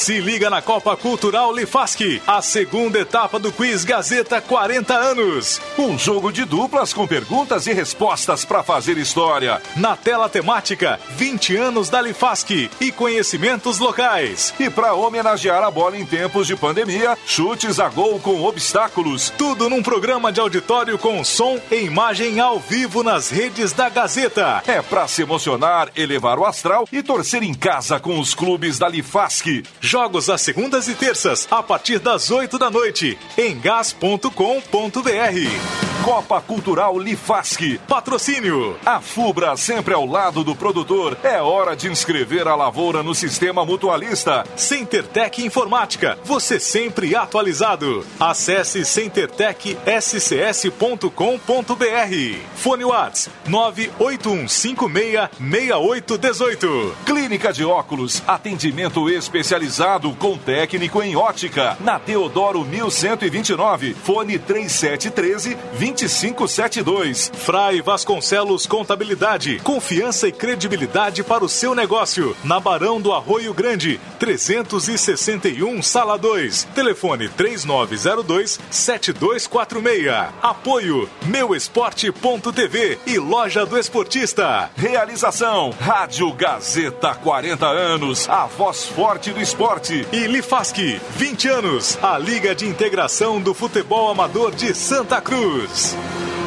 S28: Se liga na Copa Cultural Lifaski, a segunda etapa do Quiz Gazeta 40 anos. Um jogo de duplas com perguntas e respostas para fazer história. Na tela temática, 20 anos da Lifaski e conhecimentos locais. E para homenagear a bola em tempos de pandemia, chutes a gol com obstáculos. Tudo num programa de auditório com som e imagem ao vivo nas redes da Gazeta. É para se emocionar, elevar o astral e torcer em casa com os clubes da Lifaski. Jogos às segundas e terças, a partir das 8 da noite, em gas.com.br. Copa Cultural Lifaski. Patrocínio. A Fubra sempre ao lado do produtor. É hora de inscrever a lavoura no sistema mutualista. CenterTech Informática. Você sempre atualizado. Acesse centertechscs.com.br. Fone Whats 981566818. Clínica de óculos. Atendimento especializado com técnico em ótica. Na Teodoro 1129. Fone 3713 2572. Frai Vasconcelos Contabilidade. Confiança e credibilidade para o seu negócio. Na Barão do Arroio Grande. 361 Sala 2. Telefone 3902 7246. Apoio Meuesporte.tv e Loja do Esportista. Realização Rádio Gazeta 40 anos. A voz forte do esporte. E Lifaski 20 anos. A Liga de Integração do Futebol Amador de Santa Cruz. Jesus.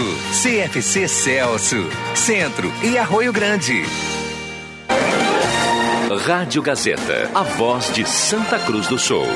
S29: CFC Celso, Centro e Arroio Grande.
S30: Rádio Gazeta, a voz de Santa Cruz do Sul.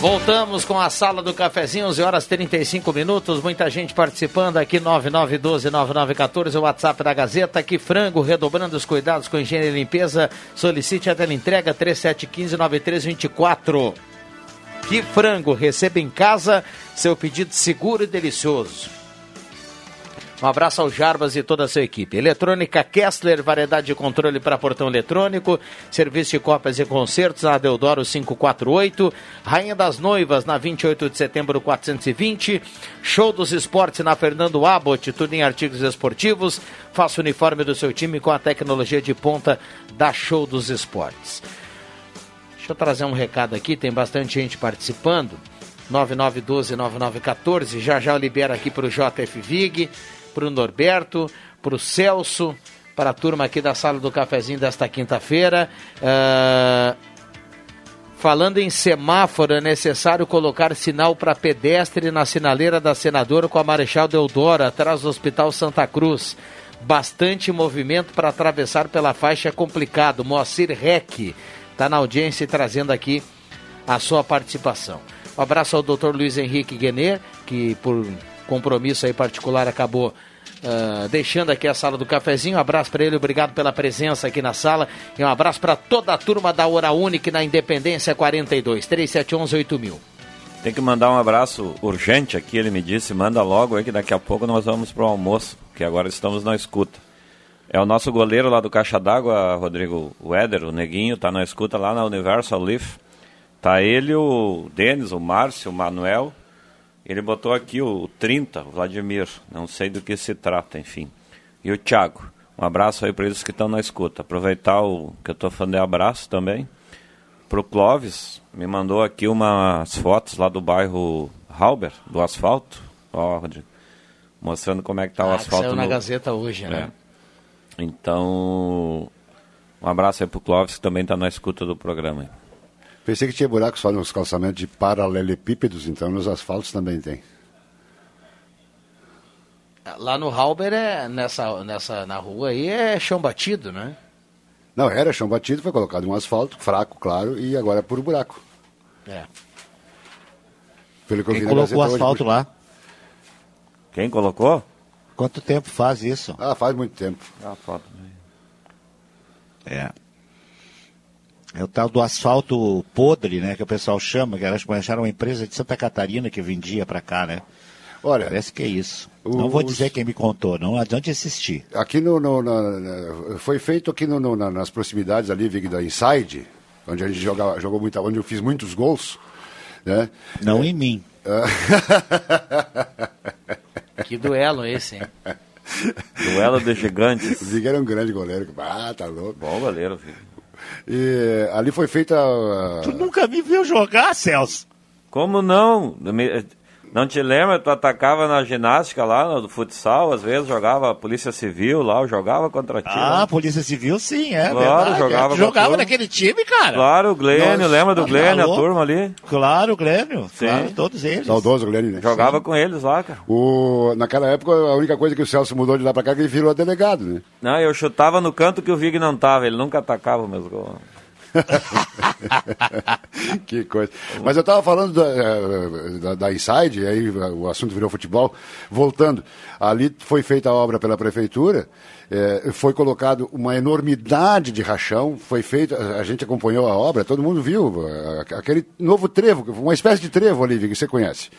S1: Voltamos com a sala do cafezinho, 11 horas 35 minutos. Muita gente participando aqui, 9912-9914, o WhatsApp da Gazeta. Aqui, frango, redobrando os cuidados com higiene e limpeza. Solicite a entrega 3715-9324. Que frango, receba em casa seu pedido seguro e delicioso. Um abraço ao Jarbas e toda a sua equipe. Eletrônica Kessler, variedade de controle para portão eletrônico, serviço de cópias e concertos na Deodoro 548, Rainha das Noivas na 28 de setembro 420, Show dos Esportes na Fernando Abbott, tudo em artigos esportivos, faça o uniforme do seu time com a tecnologia de ponta da Show dos Esportes. Deixa eu trazer um recado aqui, tem bastante gente participando. 9912-9914, já já eu libero aqui para o JF Vig para o Norberto, para o Celso, para a turma aqui da sala do cafezinho desta quinta-feira. Uh, falando em semáforo, é necessário colocar sinal para pedestre na sinaleira da Senadora com a Marechal Deodoro, atrás do Hospital Santa Cruz. Bastante movimento para atravessar pela faixa é complicado. Moacir Rec está na audiência e trazendo aqui a sua participação. Um abraço ao Dr. Luiz Henrique Guener, que por compromisso aí particular acabou uh, deixando aqui a sala do cafezinho. Um abraço para ele, obrigado pela presença aqui na sala. E um abraço para toda a turma da Hora Única na Independência 42, 3711 8000.
S8: Tem que mandar um abraço urgente aqui, ele me disse, manda logo aí que daqui a pouco nós vamos para o almoço, que agora estamos na escuta. É o nosso goleiro lá do Caixa d'Água, Rodrigo Weder, o Neguinho, tá na escuta lá na Universal Leaf. Tá ele, o Denis, o Márcio, o Manuel ele botou aqui o 30, Vladimir, não sei do que se trata, enfim. E o Thiago. Um abraço aí para eles que estão na escuta. Aproveitar o que eu estou falando de abraço também. Para o Clóvis, me mandou aqui umas fotos lá do bairro Halber, do asfalto. Ó, mostrando como é que tá o
S1: Ah,
S8: asfalto.
S1: saiu na
S8: no-
S1: Gazeta hoje, né?
S8: É. Então, um abraço aí pro Clóvis que também está na escuta do programa.
S5: Pensei que tinha buraco só nos calçamentos de paralelepípedos, então nos asfaltos também tem.
S1: Lá no Halber, é, nessa, nessa, na rua aí, é chão batido, né?
S5: Não, era chão batido, foi colocado um asfalto, fraco, claro, e agora é puro buraco.
S1: É.
S5: Pelo que eu
S3: Quem
S5: vi na
S3: colocou o
S5: hoje,
S3: asfalto
S5: puxa.
S3: lá?
S8: Quem colocou?
S3: Quanto tempo faz isso?
S5: Ah, faz muito tempo.
S8: Ah, foto.
S3: É. É o tal do asfalto podre, né? Que o pessoal chama, que elas acharam uma empresa de Santa Catarina que vendia pra cá, né?
S5: Olha.
S3: Parece que é isso. Não vou dizer quem me contou, não adianta insistir.
S5: Aqui no, no- na- foi feito aqui no- no- na- nas proximidades ali, Vig, da Inside, onde a gente jogava, jogou muito, onde eu fiz muitos gols, né?
S3: Não em mim.
S1: Que duelo esse, hein?
S8: Duelo de gigantes.
S5: O Vig era um grande goleiro. Ah, tá louco.
S8: Bom goleiro, filho.
S5: E ali foi feita.
S3: Tu nunca me viu jogar, Celso?
S8: Como não? Não te lembra? Tu atacava na ginástica lá, no futsal, às vezes jogava a Polícia Civil lá, eu jogava contra ti.
S3: Ah,
S8: lá.
S3: Polícia Civil, sim, é
S8: Claro,
S3: verdade.
S8: jogava
S3: é.
S8: com a
S3: jogava
S8: turma.
S3: naquele time, cara.
S8: Claro, o Glênio,
S3: Nossa,
S8: lembra do
S3: tá
S8: Glênio, a turma ali?
S3: Claro, Grêmio.
S8: Sim.
S3: Claro, todos eles.
S5: Saudoso Glênio, né?
S8: Jogava com eles lá, cara.
S5: O, naquela época, a única coisa que o Celso mudou de lá pra cá é que ele virou delegado, né?
S8: Não, eu chutava no canto que o Vig não tava, ele nunca atacava meus gols.
S5: que coisa. Mas eu estava falando da, eh, da, da Inside, aí o assunto virou futebol. Voltando, ali foi feita a obra pela prefeitura, eh, foi colocado uma enormidade de rachão, foi feito, a gente acompanhou a obra, todo mundo viu, eh, aquele novo trevo, uma espécie de trevo ali, que você conhece.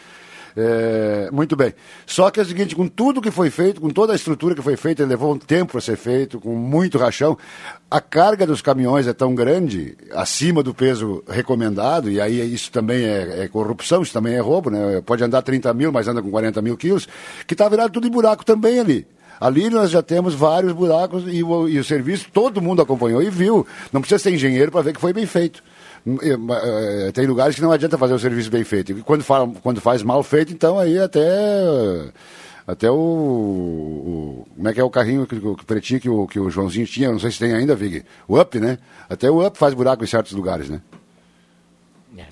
S5: É, muito bem. Só que é o seguinte, com tudo que foi feito, com toda a estrutura que foi feita, levou um tempo para ser feito, com muito rachão, a carga dos caminhões é tão grande, acima do peso recomendado, e aí isso também é, é corrupção, isso também é roubo, né? Pode andar 30 mil, mas anda com 40 mil quilos, que está virado tudo em buraco também ali. Ali nós já temos vários buracos e o, e o serviço todo mundo acompanhou e viu. Não precisa ser engenheiro para ver que foi bem feito. Ma- eh, Tem lugares que não adianta fazer o serviço bem feito. E quando, fa- quando faz mal feito, então aí até. Até o, o- Como é que é o carrinho que, o pretinho que o, que o Joãozinho tinha? Não sei se tem ainda, Vig. O Up, né? Até o Up faz buraco em certos lugares, né?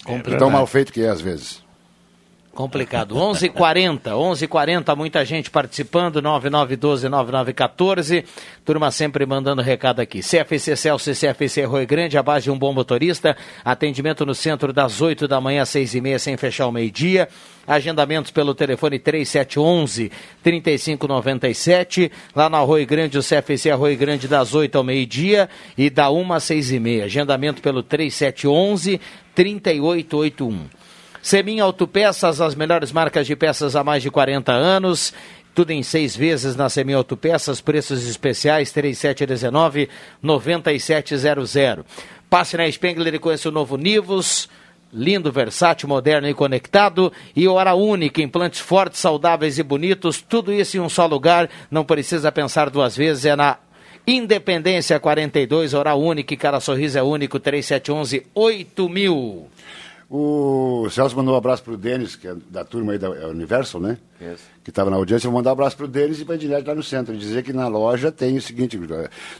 S1: complicado.
S5: Tão mal feito que é às vezes.
S1: Complicado. 11:40, 11:40, muita gente participando. 9912 9914. Turma sempre mandando recado aqui. CFC Celso CFC Rui Grande, a base de um bom motorista. Atendimento no centro das 8 da manhã às 6 e meia, sem fechar o meio-dia. Agendamentos pelo telefone 3711 3597. Lá na Arroio Grande, o CFC Arroio Grande das 8 ao meio-dia e da 1 às 6 e meia. Agendamento pelo 3711 3881. Semin Autopeças, as melhores marcas de peças há mais de 40 anos. Tudo em seis vezes na Semin Autopeças, preços especiais 3719-9700. Passe na Spengler e conheça o novo Nivus. Lindo, versátil, moderno e conectado. E hora única, implantes fortes, saudáveis e bonitos. Tudo isso em um só lugar. Não precisa pensar duas vezes. É na Independência 42, hora única. e Cada sorriso é único. 3711 8000.
S5: O Celso mandou um abraço pro Denis, que é da turma aí da é Universal, né?
S8: Isso.
S5: Que estava na audiência. Eu vou mandar um abraço pro Denis e pra Edilete lá no centro. E dizer que na loja tem o seguinte: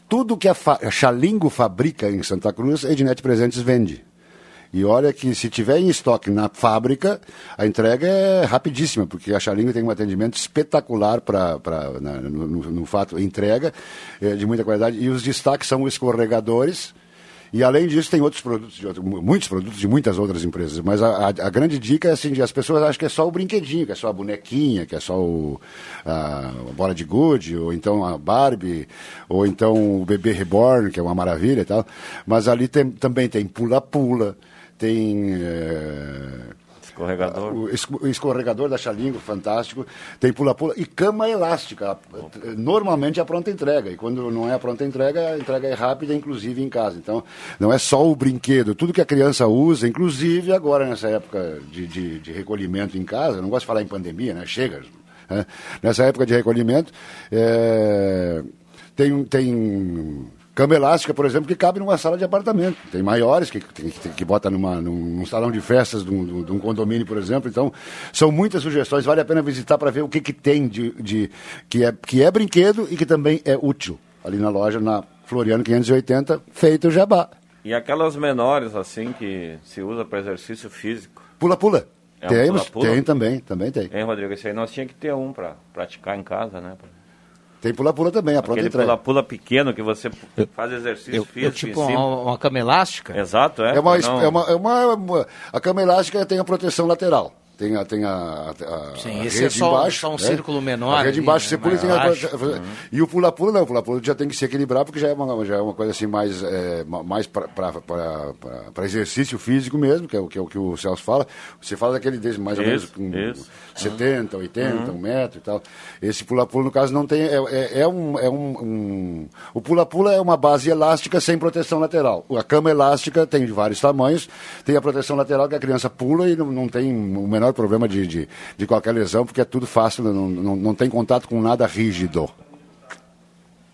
S5: tudo que a, fa a Xalingo fabrica em Santa Cruz, a Ednet Presentes vende. E olha que se tiver em estoque na fábrica, a entrega é rapidíssima, porque a Xalingo tem um atendimento espetacular para no, no, no fato entrega, é, de muita qualidade. E os destaques são os escorregadores. E além disso, tem outros produtos, muitos produtos de muitas outras empresas. Mas a, a- grande dica é assim, as pessoas acham que é só o brinquedinho, que é só a bonequinha, que é só o, a, a bola de gude, ou então a Barbie, ou então o bebê reborn, que é uma maravilha e tal. Mas ali tem- também tem pula-pula, tem... eh,
S8: Escorregador.
S5: o esco- o escorregador da Xalingo, fantástico. Tem pula-pula e cama elástica. Normalmente é a pronta entrega. E quando não é a pronta entrega, a entrega é rápida, inclusive em casa. Então, não é só o brinquedo. Tudo que a criança usa, inclusive agora nessa época de, de, de recolhimento em casa, não gosto de falar em pandemia, né? Chega. né? Nessa época de recolhimento, é, tem, tem cama elástica, por exemplo, que cabe numa sala de apartamento. Tem maiores que, que, que, que bota numa, num, num salão de festas de um, de um- condomínio, por exemplo. Então, são muitas sugestões. Vale a pena visitar para ver o que, que tem de, de que, é, que é brinquedo e que também é útil. Ali na loja, na Floriano 580, feito o jabá.
S8: E aquelas menores, assim, que se usa para exercício físico.
S5: Pula-pula.
S8: É
S5: Temos,
S8: pula-pula?
S5: tem também, também tem.
S8: Hein, Rodrigo? Esse aí nós tinha que ter um para praticar em casa, né?
S5: Tem pula-pula também, a pronta
S8: Aquele pula-pula pequeno que você faz exercício
S1: Eu,
S8: físico
S1: eu, tipo
S8: em cima.
S1: uma, uma cama elástica?
S8: Exato, é.
S5: É uma,
S8: Não-
S5: é uma, é uma- uma- a cama elástica tem a proteção lateral. Tem a, tem a, a, a
S1: Sim,
S5: a
S1: esse é só-
S5: embaixo.
S1: só um
S5: né?
S1: círculo menor
S5: A rede
S1: ali,
S5: embaixo
S1: né?
S5: você pula e tem a,
S1: baixo.
S5: E o pula-pula não, o pula-pula já tem que se equilibrar porque já é uma, já é uma coisa assim mais, é, ma- mais para exercício físico mesmo, que é, o, que é o que o Celso fala. Você fala daquele desse mais ou menos com
S8: isso.
S5: 70, 80,
S8: Uhum.
S5: um metro e tal. Esse pula-pula, no caso, não tem. É, é, é um, é um, um- O pula-pula é uma base elástica sem proteção lateral. A cama elástica tem de vários tamanhos, tem a proteção lateral que a criança pula e não, não tem o menor problema de, de, de qualquer lesão, porque é tudo fácil, não, não, não tem contato com nada rígido.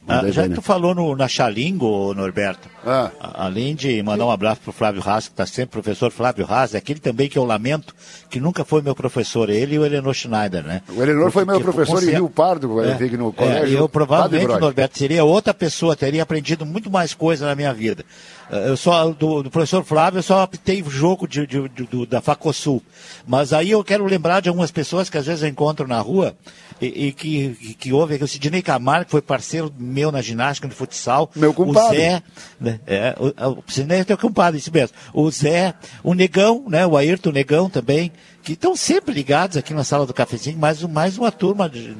S3: Ah, já que tu falou no, na Xalingo, Norberto,
S5: Ah.
S3: além de mandar um abraço pro Flávio Haas, que está sempre, professor Flávio Haas, é aquele também que eu lamento, que nunca foi meu professor, ele e o Eleanor Schneider, né?
S5: O Eleanor foi meu professor em Rio Pardo, eu vi no colégio.
S3: É, eu provavelmente. Norberto, seria outra pessoa, teria aprendido muito mais coisa na minha vida. Eh, Eu só, do, do professor Flávio, eu só optei o jogo de, de- de- do- da Facosul. Mas aí eu quero lembrar de algumas pessoas que às vezes eu encontro na rua e, e que, que, que houve, que o Sidney Camargo, que foi parceiro meu na ginástica, no futsal.
S5: Meu compadre.
S3: O Zé, né, é, o, o Sidney é teu compadre, isso mesmo. O Zé, o Negão, né, o Ayrton Negão também, que estão sempre ligados aqui na sala do cafezinho, mais, mais uma turma de,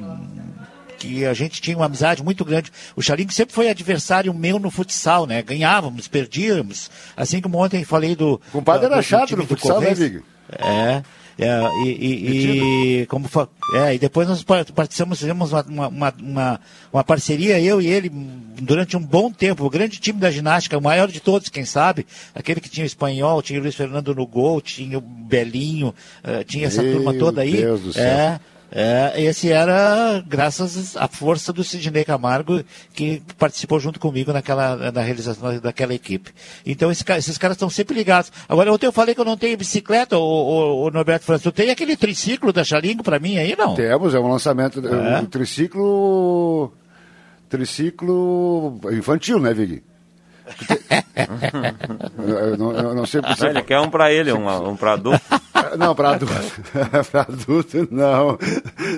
S3: que a gente tinha uma amizade muito grande. O Chalinho sempre foi adversário meu no futsal, né? Ganhávamos, perdíamos. Assim como ontem falei do.
S5: Compadre
S3: do-
S5: era chato no futsal, né. Vig?
S3: É. é, e, e- e como é, e depois nós par- participamos, fizemos uma, uma, uma, uma- uma parceria, eu e ele, durante um bom tempo. O grande time da ginástica, o maior de todos, quem sabe, aquele que tinha o espanhol, tinha o Luiz Fernando no gol, tinha o Belinho, eh, tinha essa
S5: Meu
S3: turma toda aí.
S5: Deus do céu.
S3: É, é, esse era graças à força do Sidney Camargo, que participou junto comigo naquela, na realização daquela equipe. Então esse esses caras estão sempre ligados. Agora, ontem eu falei que eu não tenho bicicleta, o, Norberto França. Tu tem aquele triciclo da Chalingo para mim aí, não?
S5: Temos, é um lançamento,
S3: É?
S5: um triciclo. Triciclo infantil, né, Vig? Eu, não, eu não sei
S8: Não, ele quer um para ele, um, um para adulto.
S5: não, para adulto. para adulto, não.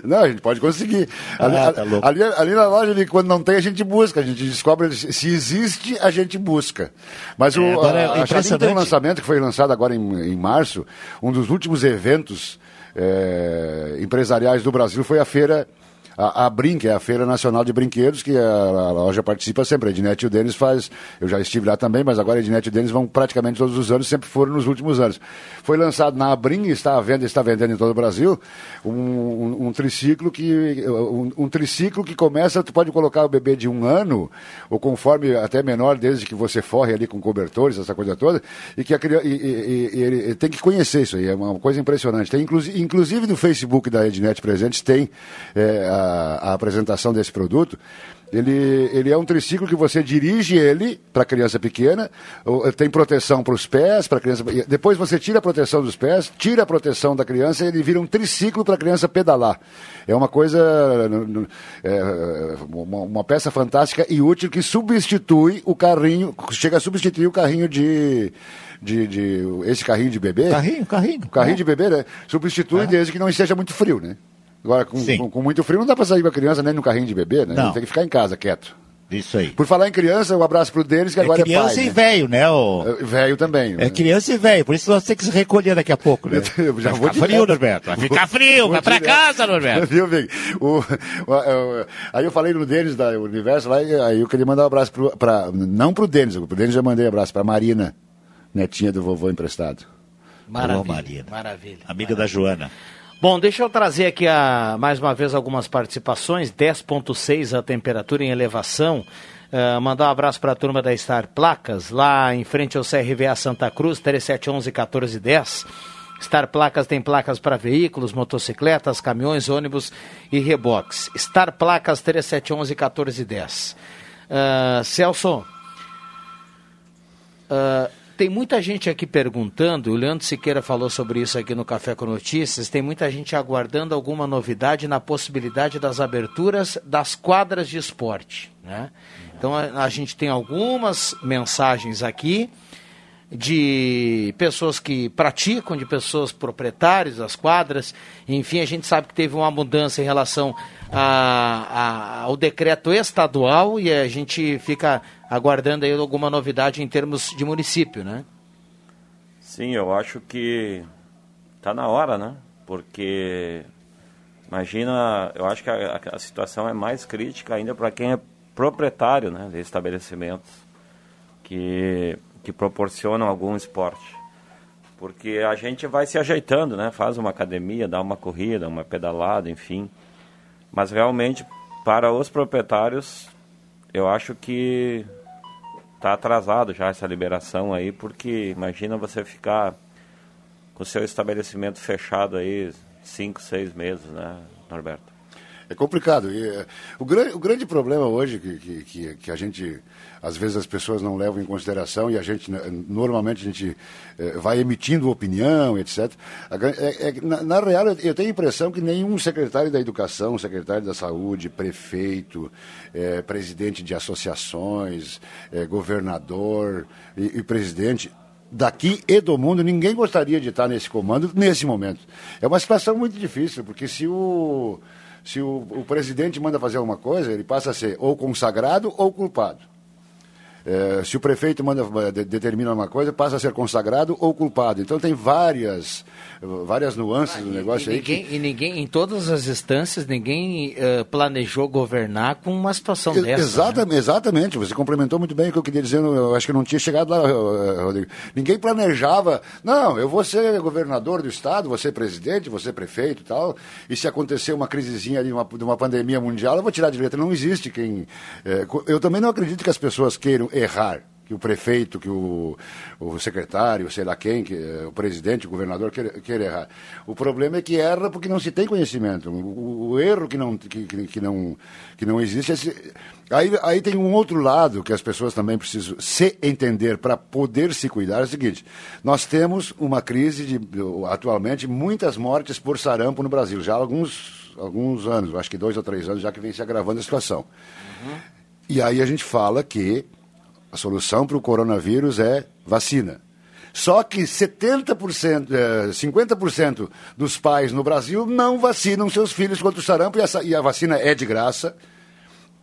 S5: Não, a gente pode conseguir. Ali,
S3: Ah, tá louco.
S5: ali, ali na loja, ali, quando não tem, a gente busca. A gente descobre se existe, a gente busca. Mas o,
S3: É, agora é
S5: a, a tem um lançamento que foi lançado agora em, em março. Um dos últimos eventos eh, empresariais do Brasil foi a feira. A, a é a Feira Nacional de Brinquedos, que a, a loja participa sempre. A Ednet e o Denis faz. Eu já estive lá também, mas agora a Ednet e o Denis vão praticamente todos os anos, sempre foram nos últimos anos. Foi lançado na Abrim, está à venda, está vendendo em todo o Brasil, um, um- um triciclo que. Um, um triciclo que começa, tu pode colocar o bebê de um ano, ou conforme até menor, desde que você forre ali com cobertores, essa coisa toda, e que a. E, e- e- ele tem que conhecer isso aí, é uma coisa impressionante. Tem, inclusive, inclusive no Facebook da Ednet Presentes tem é, a, a apresentação desse produto. Ele, ele é um triciclo que você dirige ele para criança pequena, tem proteção para os pés, para criança. Depois você tira a proteção dos pés, tira a proteção da criança e ele vira um triciclo para a criança pedalar. É uma coisa, é, uma, uma peça fantástica e útil que substitui o carrinho, chega a substituir o carrinho de. De, de- esse carrinho de bebê.
S3: Carrinho, carrinho.
S5: O carrinho de bebê, né? Substitui desde que não esteja muito frio, né? Agora, com, com- com muito frio, não dá para sair com a criança nem no carrinho de bebê, né?
S3: Não.
S5: Tem que ficar em casa, quieto.
S3: Isso aí.
S5: Por falar em criança, um abraço pro Denis, que
S3: É
S5: agora é
S3: criança
S5: pai.
S3: e
S5: né?
S3: velho, né? O...
S5: Velho também.
S3: É criança e velho, por isso nós temos que se recolher daqui a pouco, né?
S5: Eu já
S3: vai
S5: vou
S3: ficar frio, Norberto. Vai ficar frio,
S5: Vou
S3: vai pra
S5: direto.
S3: casa, Norberto.
S5: Viu, Vig? O, o- o- aí eu falei no Denis da Universo lá, aí eu queria mandar um abraço pro, pra, não pro Denis, pro Denis já mandei um abraço pra Marina, netinha do vovô emprestado.
S1: Maravilha,
S3: Alô, Marina.
S1: maravilha.
S3: Amiga da Joana.
S1: Bom, deixa eu trazer aqui a, mais uma vez algumas participações. 10.6 a temperatura em elevação. Ah, mandar um abraço para a turma da Star Placas, lá em frente ao CRVA Santa Cruz, 3711 1410. Star Placas tem placas para veículos, motocicletas, caminhões, ônibus e reboques. Star Placas 3711 1410. Ah, Celso, ah, tem muita gente aqui perguntando, o Leandro Siqueira falou sobre isso aqui no Café com Notícias, tem muita gente aguardando alguma novidade na possibilidade das aberturas das quadras de esporte. Né? Então a, a gente tem algumas mensagens aqui de pessoas que praticam, de pessoas proprietárias das quadras. Enfim, a gente sabe que teve uma mudança em relação a- a- ao decreto estadual e a gente fica aguardando aí alguma novidade em termos de município, né?
S8: Sim, eu acho que tá na hora, né? Porque imagina, eu acho que a, a- situação é mais crítica ainda para quem é proprietário, né, de estabelecimentos que que proporcionam algum esporte. Porque a gente vai se ajeitando, né? Faz uma academia, dá uma corrida, uma pedalada, enfim. Mas realmente para os proprietários, eu acho que está atrasado já essa liberação aí, porque imagina você ficar com seu estabelecimento fechado aí cinco, seis meses, né, Norberto?
S5: É complicado. E, é, o, grande, o grande problema hoje que, que, que, a gente, às vezes as pessoas não levam em consideração e a gente, né, normalmente a gente eh, vai emitindo opinião, etc. É- é na, na real, eu, tenho a impressão que nenhum secretário da Educação, secretário da Saúde, prefeito, eh, presidente de associações, eh, governador e, e presidente daqui e do mundo, ninguém gostaria de estar nesse comando nesse momento. É uma situação muito difícil, porque se o, se o, o presidente manda fazer alguma coisa, ele passa a ser ou consagrado ou culpado. É, se o prefeito manda, de- determina uma coisa, passa a ser consagrado ou culpado. Então tem várias, várias nuances do negócio
S1: E
S5: aí que
S1: ninguém, e ninguém, em todas as instâncias, ninguém eh, planejou governar com uma situação
S5: Ex-
S1: dessa. né?
S5: Exatamente, exatamente, você complementou muito bem o que eu queria dizer, eu acho que não tinha chegado lá, eh, Rodrigo. Ninguém planejava, não, eu vou ser governador do estado, vou ser presidente, vou ser prefeito e tal, e se acontecer uma crisezinha ali, uma, de uma pandemia mundial, eu vou tirar de letra. Não existe quem... eh, co- eu também não acredito que as pessoas queiram errar. Que o prefeito, que o, o secretário, sei lá quem, que, eh, o presidente, o governador queira, queira errar. O problema é que erra porque não se tem conhecimento. O, o- erro que não, que, que- não, que não existe. é se- aí, aí tem um outro lado que as pessoas também precisam se entender para poder se cuidar. É o seguinte: nós temos uma crise de, atualmente, muitas mortes por sarampo no Brasil, já há alguns, alguns anos, acho que dois ou três anos já que vem se agravando a situação. E aí a gente fala que a solução para o coronavírus é vacina. Só que 70%, eh, 50% dos pais no Brasil não vacinam seus filhos contra o sarampo e, essa- e a vacina é de graça.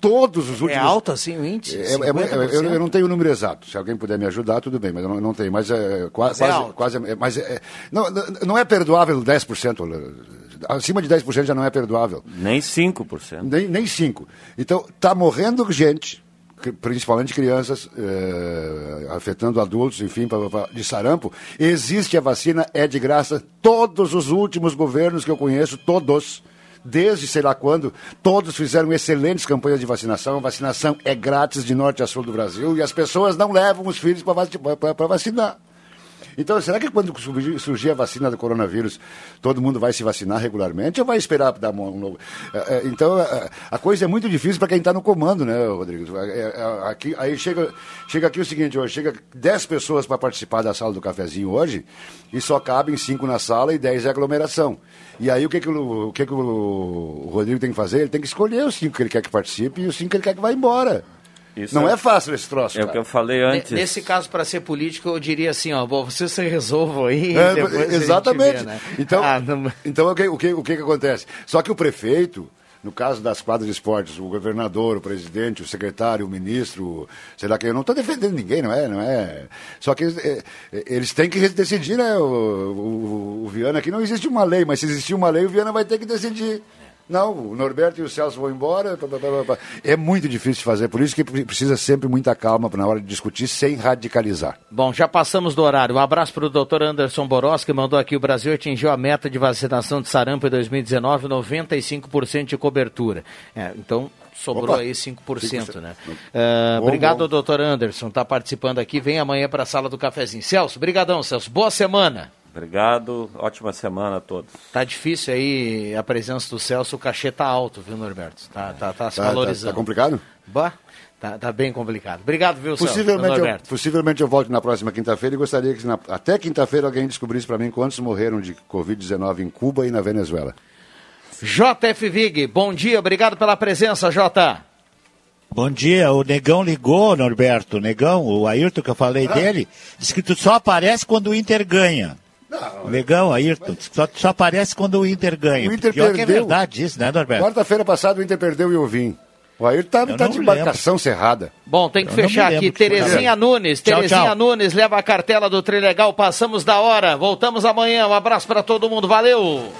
S5: Todos os últimos.
S1: É alto assim o índice?
S5: É, é,
S1: 50%?
S5: eu, eu não tenho o número exato. Se alguém puder me ajudar, tudo bem, mas eu não, não tenho. Mas é, qua-
S1: Mas é
S5: quase.
S1: alto.
S5: quase é- mas é- não, não- é perdoável 10%. Acima de 10% já não é perdoável.
S8: Nem 5%.
S5: Nem, nem 5%. Então, está morrendo gente, principalmente crianças, eh, afetando adultos, enfim, pá, pá, de sarampo. Existe a vacina, é de graça. Todos os últimos governos que eu conheço, todos desde sei lá quando, todos fizeram excelentes campanhas de vacinação. A vacinação é grátis de norte a sul do Brasil e as pessoas não levam os filhos para vacinar. Então, será que quando surgir, a vacina do coronavírus, todo mundo vai se vacinar regularmente ou vai esperar dar um novo? É, é, Então, é, a coisa é muito difícil para quem está no comando, né, Rodrigo? Aqui, aí chega, chega aqui o seguinte, hoje chega 10 pessoas para participar da sala do cafezinho hoje e só cabem 5 na sala e 10 é aglomeração. E aí o que, que, o, o que, que o Rodrigo tem que fazer? Ele tem que escolher os 5 que ele quer que participe e os 5 que ele quer que vá embora.
S8: Isso
S5: Não
S8: é-
S5: é fácil esse troço.
S8: É o
S5: cara.
S8: que eu falei antes.
S1: Nesse caso, para ser político, eu diria assim, ó, bom, vocês se resolvam aí,
S5: É,
S1: depois a gente
S5: exatamente.
S1: vê, né?
S5: Então,
S1: Ah, não-
S5: então o, que, o, que, o que que acontece? Só que o prefeito, no caso das quadras de esportes, o governador, o presidente, o secretário, o ministro, sei lá quem, eu não estou defendendo ninguém, não é? Não é. Só que é, é, eles têm que decidir, né? O, o, o Viana aqui não existe uma lei, mas se existir uma lei, o Viana vai ter que decidir. Não, o Norberto e o Celso vão embora. pá, pá, pá. É muito difícil de fazer, por isso que precisa sempre muita calma na hora de discutir sem radicalizar.
S1: Bom, já passamos do horário. Um abraço para o doutor Anderson Boros, que mandou aqui: o Brasil atingiu a meta de vacinação de sarampo em 2019, 95% de cobertura. É, então, sobrou
S5: Opa,
S1: aí 5%,
S5: 5%,
S1: né? Ah,
S5: Bom,
S1: obrigado,
S5: bom.
S1: doutor Anderson, está participando aqui. Vem amanhã para a sala do cafezinho. Celso, brigadão, Celso. Boa semana.
S8: Obrigado, ótima semana a todos.
S1: Tá difícil aí a presença do Celso, o cachê tá alto, viu, Norberto? Tá, tá, tá se
S5: Tá- tá-
S1: valorizando.
S5: tá complicado?
S1: Bah, tá, tá bem complicado. Obrigado, viu, Celso?
S5: Possivelmente eu,
S1: Norberto.
S5: possivelmente eu volte na próxima quinta-feira e gostaria que na- até quinta-feira alguém descobrisse para mim quantos morreram de Covid-19 em Cuba e na Venezuela.
S1: JF Vig, bom dia, obrigado pela presença, Jota.
S3: Bom dia, o Negão ligou, Norberto, o Negão, o Ayrton que eu falei
S5: Ah.
S3: dele, disse que tu só aparece quando o Inter ganha. Negão, Ayrton, só, só aparece quando o Inter ganha.
S5: O Inter
S3: Pior que é
S5: perdeu.
S3: verdade isso, né, Norberto?
S5: Quarta-feira passada o Inter perdeu e eu vim. O Ayrton tá, tá
S3: não
S5: de embarcação cerrada.
S1: Bom, tem que
S5: Eu não
S1: fechar aqui. Terezinha Nunes,
S5: Tchau,
S1: Terezinha
S5: tchau.
S1: Nunes leva a cartela do Trilegal. Passamos da hora. Voltamos amanhã. Um abraço para todo mundo. Valeu!